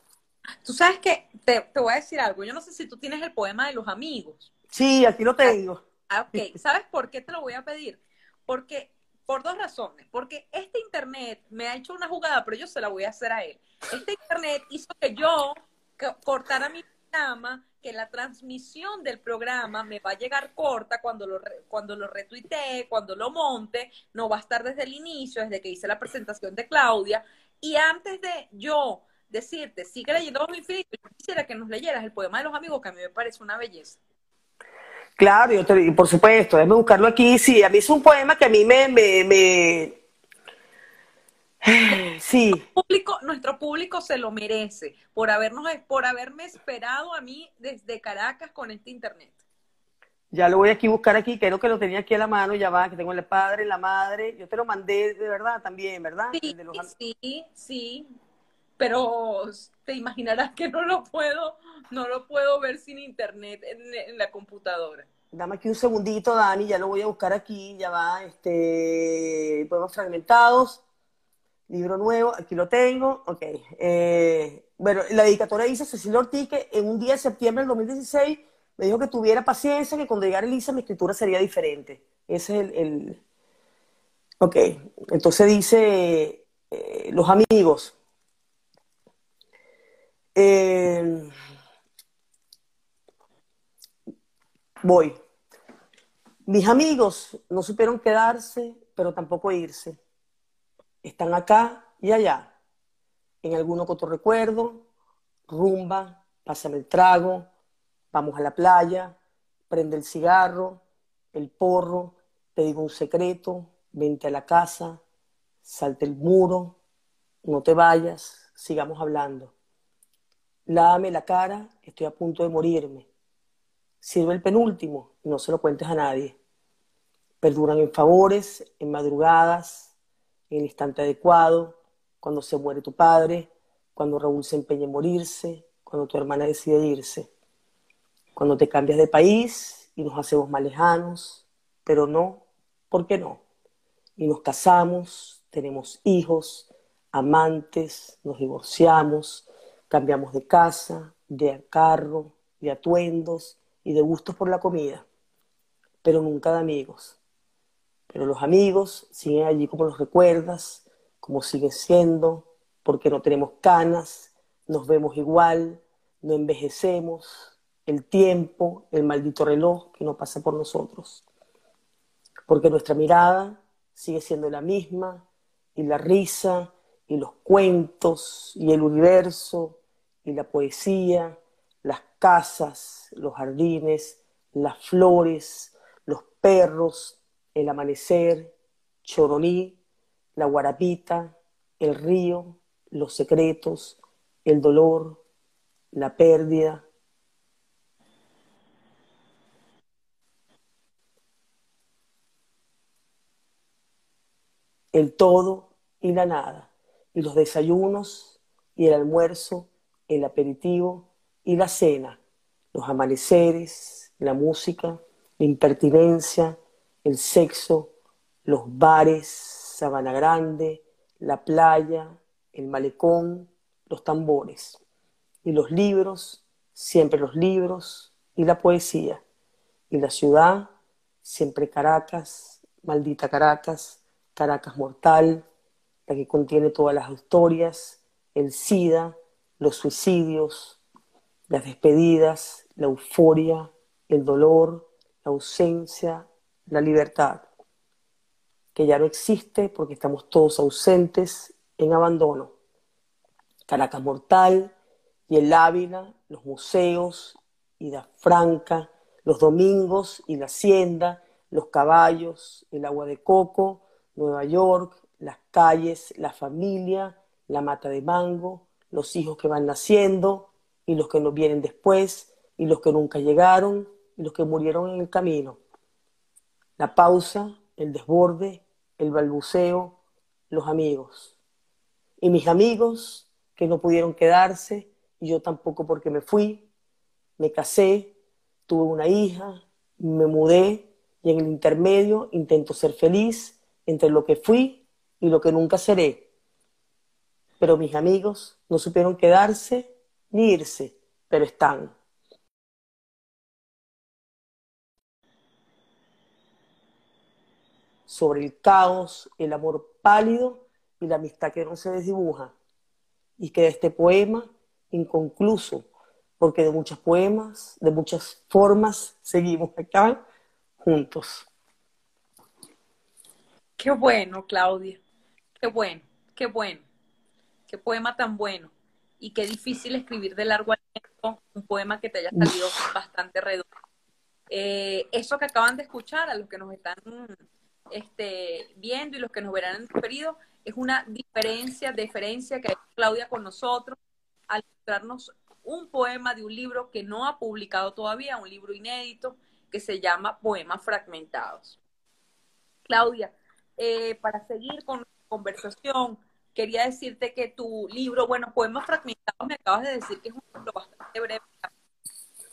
Tú sabes que te, te, voy a decir algo. Yo no sé si tú tienes el poema de los amigos. Sí, aquí lo tengo. Ah, ok, ¿sabes por qué te lo voy a pedir? Porque, por dos razones. Porque este internet me ha hecho una jugada, pero yo se la voy a hacer a él. Este internet hizo que yo cortara mi que la transmisión del programa me va a llegar corta cuando lo, cuando lo retuitee, cuando lo monte, no va a estar desde el inicio, desde que hice la presentación de Claudia. Y antes de yo decirte, sigue leyendo los infinitos, yo quisiera que nos leyeras el poema de los amigos, que a mí me parece una belleza. Claro, yo te, por supuesto, déjame buscarlo aquí. Sí, a mí es un poema que a mí me... me, Sí. Nuestro público, nuestro público se lo merece por habernos, por haberme esperado a mí desde Caracas con este internet. Ya lo voy aquí a buscar aquí, creo que lo tenía aquí a la mano, ya va, que tengo el padre, la madre. Yo te lo mandé de verdad también, ¿verdad? Sí, sí, sí. Pero te imaginarás que no lo puedo no lo puedo ver sin internet en, la computadora. Dame aquí un segundito, Dani, ya lo voy a buscar aquí, ya va, este, poemas fragmentados, libro nuevo, aquí lo tengo, ok. Eh, bueno, la dedicatoria dice Cecilia Ortiz que en un día de septiembre del 2016 me dijo que tuviera paciencia, que cuando llegara Elisa mi escritura sería diferente. Ese es el... Ok, entonces dice, eh, los amigos, Eh, voy. Mis amigos no supieron quedarse, pero tampoco irse. Están acá y allá. En alguno que otro recuerdo, rumba, pásame el trago, vamos a la playa, prende el cigarro, el porro, te digo un secreto, vente a la casa, salte el muro, no te vayas, sigamos hablando. Lávame la cara, estoy a punto de morirme. Sirve el penúltimo, no se lo cuentes a nadie. Perduran en favores, en madrugadas, en el instante adecuado, cuando se muere tu padre, cuando Raúl se empeña en morirse, cuando tu hermana decide irse, cuando te cambias de país y nos hacemos más lejanos, pero no, ¿por qué no? Y nos casamos, tenemos hijos, amantes, nos divorciamos, cambiamos de casa, de carro, de atuendos y de gustos por la comida, pero nunca de amigos. Pero los amigos siguen allí como los recuerdas, como siguen siendo, porque no tenemos canas, nos vemos igual, no envejecemos, el tiempo, el maldito reloj que no pasa por nosotros. Porque nuestra mirada sigue siendo la misma, y la risa, y los cuentos, y el universo, y la poesía, las casas, los jardines, las flores, los perros, el amanecer, Choroní, la guarapita, el río, los secretos, el dolor, la pérdida. El todo y la nada, y los desayunos y el almuerzo, el aperitivo y la cena, los amaneceres, la música, la impertinencia, el sexo, los bares, Sabana Grande, la playa, el malecón, los tambores y los libros, siempre los libros y la poesía. Y la ciudad, siempre Caracas, maldita Caracas, Caracas mortal, la que contiene todas las historias, el SIDA, los suicidios, las despedidas, la euforia, el dolor, la ausencia, la libertad, que ya no existe porque estamos todos ausentes en abandono. Caracas mortal, y el Ávila, los museos, Ida Franca, los domingos y la hacienda, los caballos, el agua de coco, Nueva York, las calles, la familia, la mata de mango, los hijos que van naciendo y los que nos vienen después y los que nunca llegaron y los que murieron en el camino. La pausa, el desborde, el balbuceo, los amigos. Y mis amigos que no pudieron quedarse y yo tampoco porque me fui, me casé, tuve una hija, me mudé y en el intermedio intento ser feliz entre lo que fui y lo que nunca seré. Pero mis amigos no supieron quedarse ni irse, pero están. Sobre el caos, el amor pálido y la amistad que no se desdibuja. Y que de este poema inconcluso, porque de muchos poemas, de muchas formas, seguimos acá juntos. Qué bueno, Claudia. Qué bueno, qué bueno. Qué poema tan bueno. Y qué difícil escribir de largo aliento un poema que te haya salido bastante redondo. Eh, eso que acaban de escuchar, a los que nos están este, viendo y los que nos verán en periodo, es una diferencia, diferencia que hay Claudia con nosotros al mostrarnos un poema de un libro que no ha publicado todavía, un libro inédito que se llama Poemas Fragmentados. Claudia, eh, para seguir con la conversación, quería decirte que tu libro, bueno, Poemas Fragmentados, me acabas de decir que es un libro bastante breve.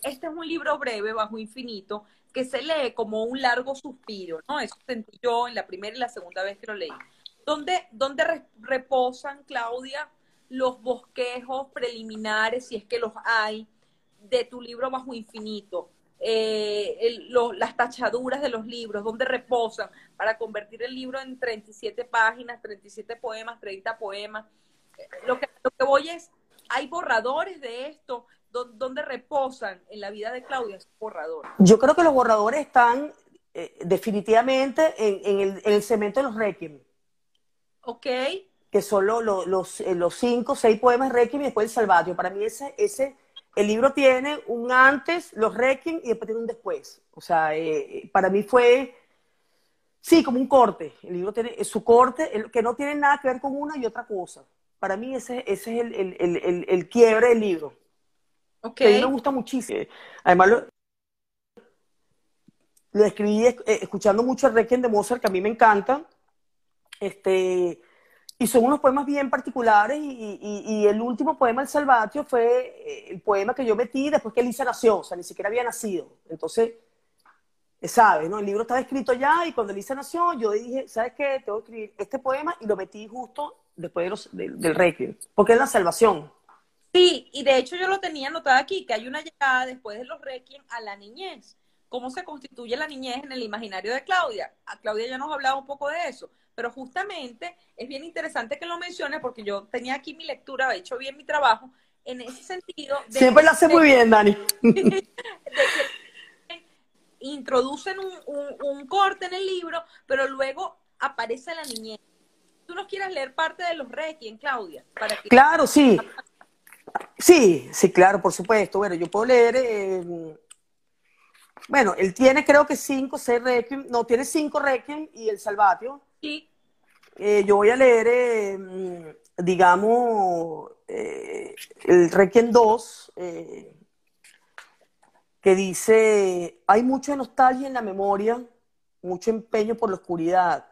Este es un libro breve, bajo infinito, que se lee como un largo suspiro, ¿no? Eso sentí yo en la primera y la segunda vez que lo leí. ¿Dónde, dónde reposan, Claudia, los bosquejos preliminares, si es que los hay, de tu libro Bajo Infinito, eh, las tachaduras de los libros, dónde reposan para convertir el libro en 37 páginas, 37 poemas, 30 poemas. Lo que, lo que voy es, ¿Hay borradores de esto? ¿Dónde reposan en la vida de Claudia esos borradores? Yo creo que los borradores están eh, definitivamente en, el, cemento de los Requiem. Ok. Que son los, eh, los, cinco, seis poemas Requiem y después el Salvatio. Para mí ese, ese, el libro tiene un antes, los Requiem y después tiene un después. O sea, eh, para mí fue, sí, como un corte. El libro tiene su corte, que no tiene nada que ver con una y otra cosa. Para mí ese, ese es el, quiebre del libro. Okay. a mí me gusta muchísimo. Además, lo, escribí eh, escuchando mucho el Requiem de Mozart, que a mí me encanta. Este, y son unos poemas bien particulares. Y, el último poema, El Salvatio, fue eh, el poema que yo metí después que Elisa nació, o sea, ni siquiera había nacido. Entonces, ¿sabes? ¿no? El libro estaba escrito ya y cuando Elisa nació, yo dije, ¿sabes qué? Tengo que escribir este poema y lo metí justo después del Requiem, porque es la salvación. Sí, y de hecho yo lo tenía anotado aquí, que hay una llegada después de los Requiem a la niñez cómo se constituye la niñez en el imaginario de Claudia. A Claudia ya nos ha hablado un poco de eso, pero justamente es bien interesante que lo mencione porque yo tenía aquí mi lectura, he hecho bien mi trabajo en ese sentido. Siempre lo hace muy bien, Dani. introducen un, corte en el libro, pero luego aparece la niñez. ¿Tú nos quieres leer parte de los Requiem, Claudia? Para Claro, sí. Sí, sí, claro, por supuesto. Bueno, yo puedo leer eh, bueno, él tiene creo que cinco, seis Requiem, no, tiene cinco Requiem y el Salvatio. Sí. Eh, yo voy a leer, eh, digamos, eh, el Requiem 2, que dice, hay mucha nostalgia en la memoria, mucho empeño por la oscuridad,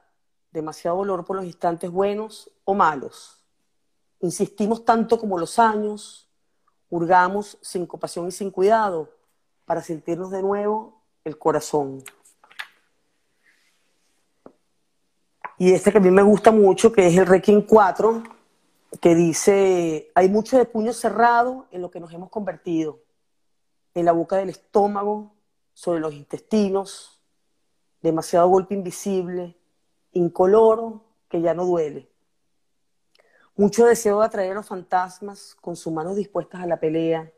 demasiado dolor por los instantes buenos o malos. Insistimos tanto como los años, hurgamos sin compasión y sin cuidado para sentirnos de nuevo el corazón. Y este que a mí me gusta mucho, que es el Requiem 4, que dice, hay mucho de puño cerrado en lo que nos hemos convertido, en la boca del estómago, sobre los intestinos, demasiado golpe invisible, incoloro, que ya no duele. Mucho deseo de atraer a los fantasmas con sus manos dispuestas a la pelea,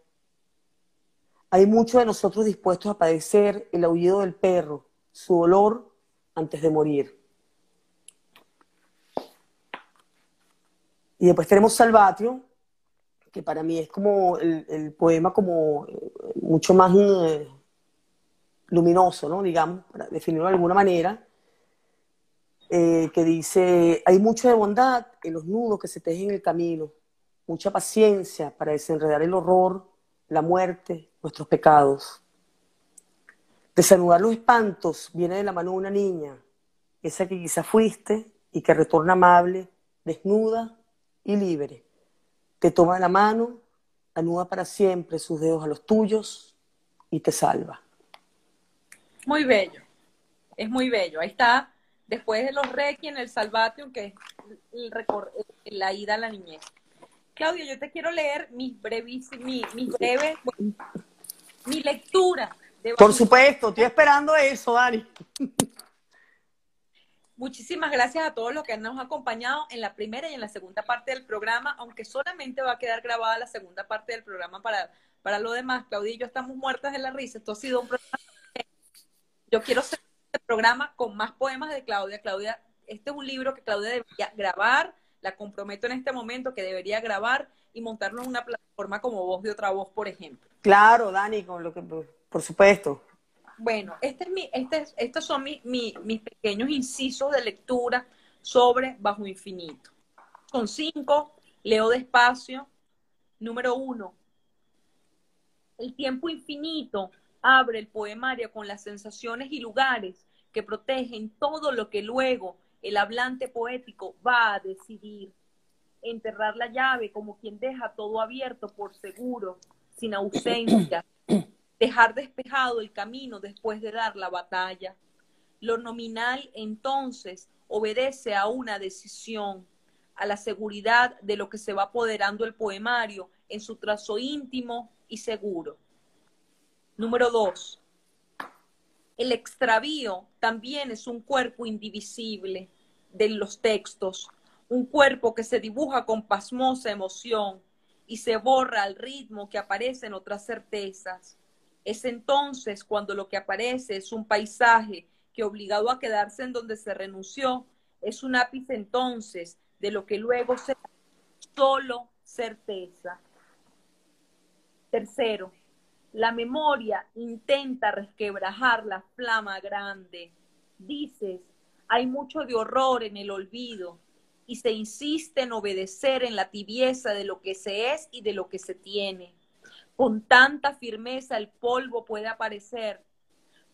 hay muchos de nosotros dispuestos a padecer el aullido del perro, su dolor antes de morir. Y después tenemos Salvatio, que para mí es como el, poema como eh, mucho más eh, luminoso, ¿no? Digamos, para definirlo de alguna manera, eh, que dice, hay mucho de bondad en los nudos que se tejen en el camino, mucha paciencia para desenredar el horror, la muerte, nuestros pecados. Desanudar los espantos viene de la mano de una niña, esa que quizá fuiste y que retorna amable, desnuda y libre. Te toma la mano, anuda para siempre sus dedos a los tuyos y te salva. Muy bello, es muy bello. Ahí está, después de los en el Salvation, que es la ida a la niñez. Claudio, yo te quiero leer mis breves, mis, breves, mi lectura. Por supuesto, estoy esperando eso, Dani. Muchísimas gracias a todos los que nos han acompañado en la primera y en la segunda parte del programa, aunque solamente va a quedar grabada la segunda parte del programa para, para lo demás. Claudia y yo estamos muertas de la risa. Esto ha sido un programa. Yo quiero este programa con más poemas de Claudia. Claudia, este es un libro que Claudia debería grabar. La comprometo en este momento que debería grabar y montarlo en una plataforma como Voz de Otra Voz, por ejemplo. Claro, Dani, con lo que, por supuesto. Bueno, este es mi, este estos son mis pequeños incisos de lectura sobre Bajo Infinito. Son cinco, leo despacio. Número uno, el tiempo infinito abre el poemario con las sensaciones y lugares que protegen todo lo que luego el hablante poético va a decidir enterrar la llave como quien deja todo abierto por seguro, sin ausencia, dejar despejado el camino después de dar la batalla. Lo nominal entonces obedece a una decisión, a la seguridad de lo que se va apoderando el poemario en su trazo íntimo y seguro. Número dos, el extravío también es un cuerpo indivisible de los textos, un cuerpo que se dibuja con pasmosa emoción y se borra al ritmo que aparecen otras certezas. Es entonces cuando lo que aparece es un paisaje que obligado a quedarse en donde se renunció, es un ápice entonces de lo que luego será solo certeza. Tercero, la memoria intenta resquebrajar la flama grande. Dices, hay mucho de horror en el olvido y se insiste en obedecer en la tibieza de lo que se es y de lo que se tiene. Con tanta firmeza el polvo puede aparecer.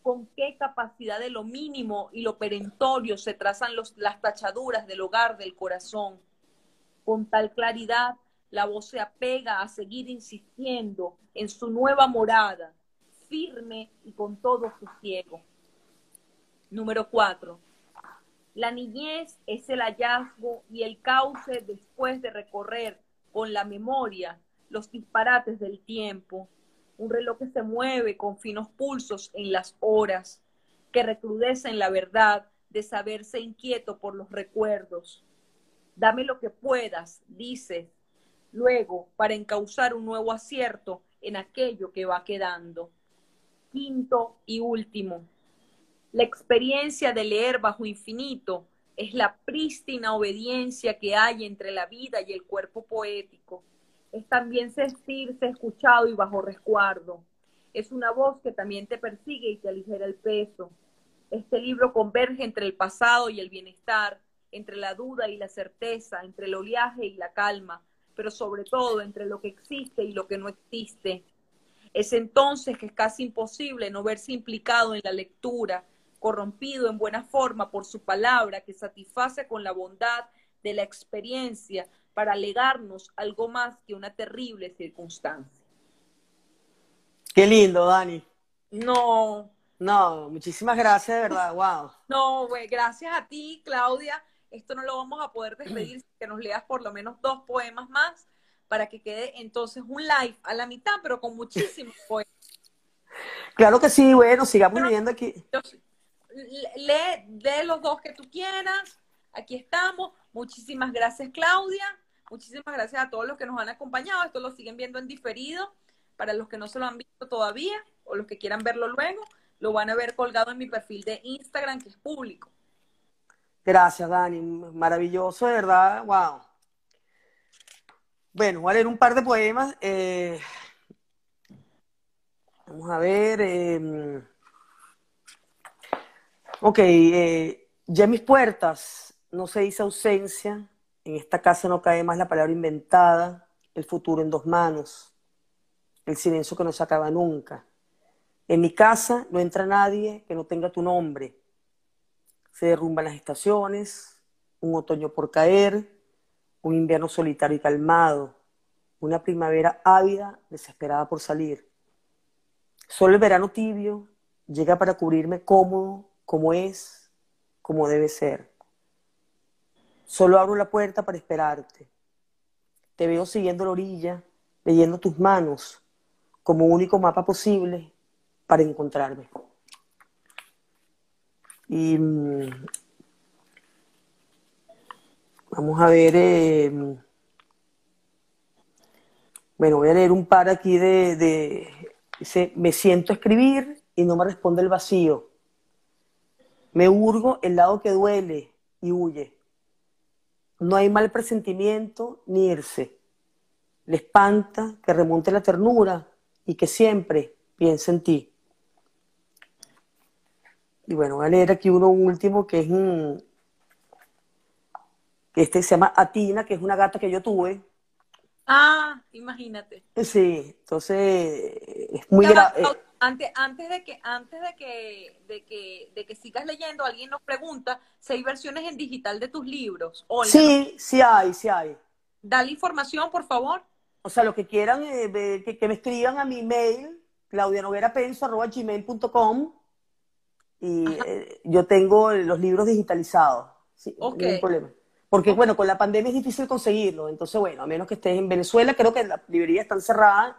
Con qué capacidad de lo mínimo y lo perentorio se trazan las tachaduras del hogar del corazón. Con tal claridad la voz se apega a seguir insistiendo en su nueva morada, firme y con todo su ciego. Número cuatro. La niñez es el hallazgo y el cauce después de recorrer con la memoria los disparates del tiempo, un reloj que se mueve con finos pulsos en las horas, que recrudece en la verdad de saberse inquieto por los recuerdos. Dame lo que puedas, dices, luego para encauzar un nuevo acierto en aquello que va quedando. Quinto y último, la experiencia de leer bajo infinito es la prístina obediencia que hay entre la vida y el cuerpo poético. Es también sentirse escuchado y bajo resguardo. Es una voz que también te persigue y te aligera el peso. Este libro converge entre el pasado y el bienestar, entre la duda y la certeza, entre el oleaje y la calma, pero sobre todo entre lo que existe y lo que no existe. Es entonces que es casi imposible no verse implicado en la lectura, corrompido en buena forma por su palabra que satisface con la bondad de la experiencia para legarnos algo más que una terrible circunstancia. Qué lindo, Dani. No. No, muchísimas gracias, de verdad, wow. No, güey, gracias a ti, Claudia, esto no lo vamos a poder despedir que nos leas por lo menos dos poemas más para que quede entonces un live a la mitad, pero con muchísimos poemas. Claro que sí, bueno, sigamos leyendo aquí. Lee, lee los dos que tú quieras. Aquí estamos. Muchísimas gracias, Claudia. Muchísimas gracias a todos los que nos han acompañado. Esto lo siguen viendo en diferido. Para los que no se lo han visto todavía o los que quieran verlo luego, lo van a ver colgado en mi perfil de Instagram, que es público. Gracias, Dani. Maravilloso, de verdad. Wow. Bueno, voy a leer un par de poemas. Eh, vamos a ver. Em, ok, eh, ya mis puertas no se dice ausencia. En esta casa no cae más la palabra inventada. El futuro en dos manos. El silencio que no se acaba nunca. En mi casa no entra nadie que no tenga tu nombre se derrumban las estaciones, un otoño por caer, un invierno solitario y calmado, una primavera ávida, desesperada por salir. Solo el verano tibio llega para cubrirme cómodo, como es, como debe ser. Solo abro la puerta para esperarte. Te veo siguiendo la orilla, leyendo tus manos como único mapa posible para encontrarme. Y mm, vamos a ver, eh, bueno, voy a leer un par aquí de, dice, me siento a escribir y no me responde el vacío. Me hurgo el lado que duele y huye. No hay mal presentimiento ni irse. Le espanta que remonte la ternura y que siempre piense en ti. Y bueno, voy a leer aquí uno último que es un, este se llama Atina, que es una gata que yo tuve. Ah, imagínate. Sí, entonces es muy grave. Eh, antes, antes de que, antes de que, de que, de que sigas leyendo, alguien nos pregunta si hay versiones en digital de tus libros. sí, sí hay, sí hay. Dale información, por favor. O sea, los que quieran, eh, que, me escriban a mi mail, claudianoverapenso.gmail.com y eh, yo tengo los libros digitalizados. Sí, no hay problema. Porque, bueno, con la pandemia es difícil conseguirlo. Entonces, bueno, a menos que estés en Venezuela, creo que las librerías están cerradas.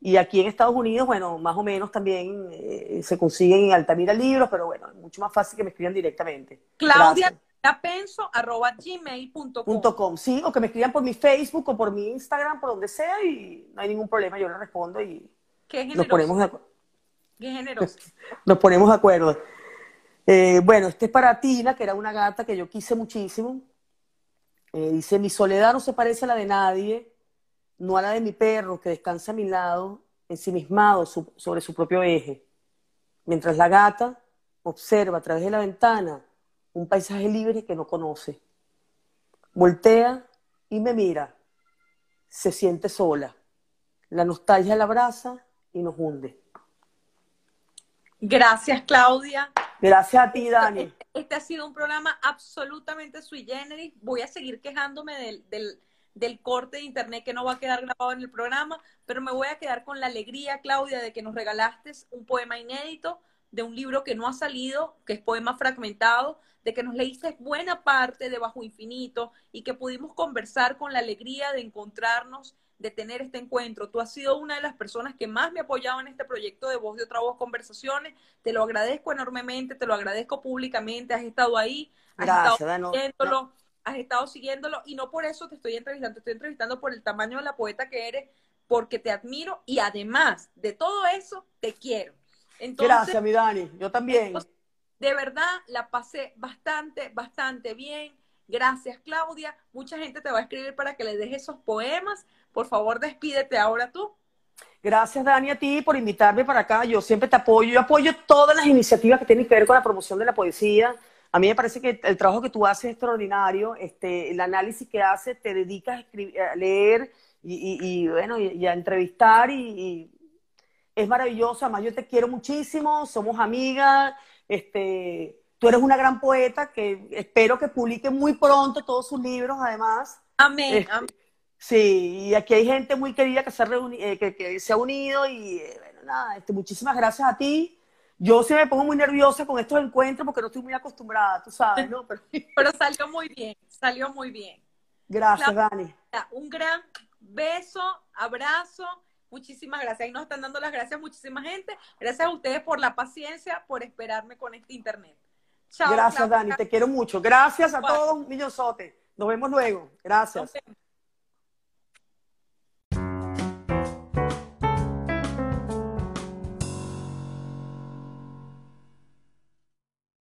Y aquí en Estados Unidos, bueno, más o menos también eh, se consiguen en Altamira libros, pero bueno, es mucho más fácil que me escriban directamente. Claudia, claudiapenso.gmail.com. Sí, o que me escriban por mi Facebook o por mi Instagram, por donde sea, y no hay ningún problema, yo le respondo y Qué nos ponemos de acuerdo. Qué generoso. Nos ponemos de acuerdo. Eh, bueno, este es para Tina, que era una gata que yo quise muchísimo. Eh, dice, mi soledad no se parece a la de nadie, no a la de mi perro que descansa a mi lado, ensimismado su- sobre su propio eje. Mientras la gata observa a través de la ventana un paisaje libre que no conoce. Voltea y me mira. Se siente sola. La nostalgia la abraza y nos hunde. Gracias, Claudia. Gracias a ti, Dani. Este, este ha sido un programa absolutamente sui generis. Voy a seguir quejándome del, del, del corte de internet que no va a quedar grabado en el programa, pero me voy a quedar con la alegría, Claudia, de que nos regalaste un poema inédito de un libro que no ha salido, que es poema fragmentado, de que nos leíste buena parte de Bajo Infinito y que pudimos conversar con la alegría de encontrarnos, de tener este encuentro. Tú has sido una de las personas que más me ha apoyado en este proyecto de Voz de Otra Voz Conversaciones. Te lo agradezco enormemente, te lo agradezco públicamente, has estado ahí, has Gracias, estado Dani. siguiéndolo, has estado siguiéndolo y no por eso te estoy entrevistando, te estoy entrevistando por el tamaño de la poeta que eres, porque te admiro y además de todo eso, te quiero. Entonces, Gracias, mi Dani. Yo también. entonces, de verdad, la pasé bastante, bastante bien. Gracias, Claudia. Mucha gente te va a escribir para que le dejes esos poemas. Por favor, despídete ahora tú. Gracias, Dani, a ti por invitarme para acá. Yo siempre te apoyo. Yo apoyo todas las iniciativas que tienen que ver con la promoción de la poesía. A mí me parece que el trabajo que tú haces es extraordinario. Este, el análisis que haces, te dedicas a, escribir, a leer y, y- y, bueno, y, y a entrevistar y, y es maravilloso. Además, yo te quiero muchísimo. Somos amigas. Este, tú eres una gran poeta que espero que publique muy pronto todos sus libros, además. Amén. Este, amén. Sí, y aquí hay gente muy querida que se ha, eh, que, que se ha unido y eh, bueno, nada, este, muchísimas gracias a ti. Yo sí me pongo muy nerviosa con estos encuentros porque no estoy muy acostumbrada, tú sabes, ¿no? Pero, Pero salió muy bien, salió muy bien. gracias. Dani. Un gran beso, abrazo. Muchísimas gracias. Ahí nos están dando las gracias muchísima gente. Gracias a ustedes por la paciencia, por esperarme con este internet. Chao. Gracias, Claudia. Dani, te quiero mucho. Gracias a Igual. todos, millonzote. Nos vemos luego. Gracias.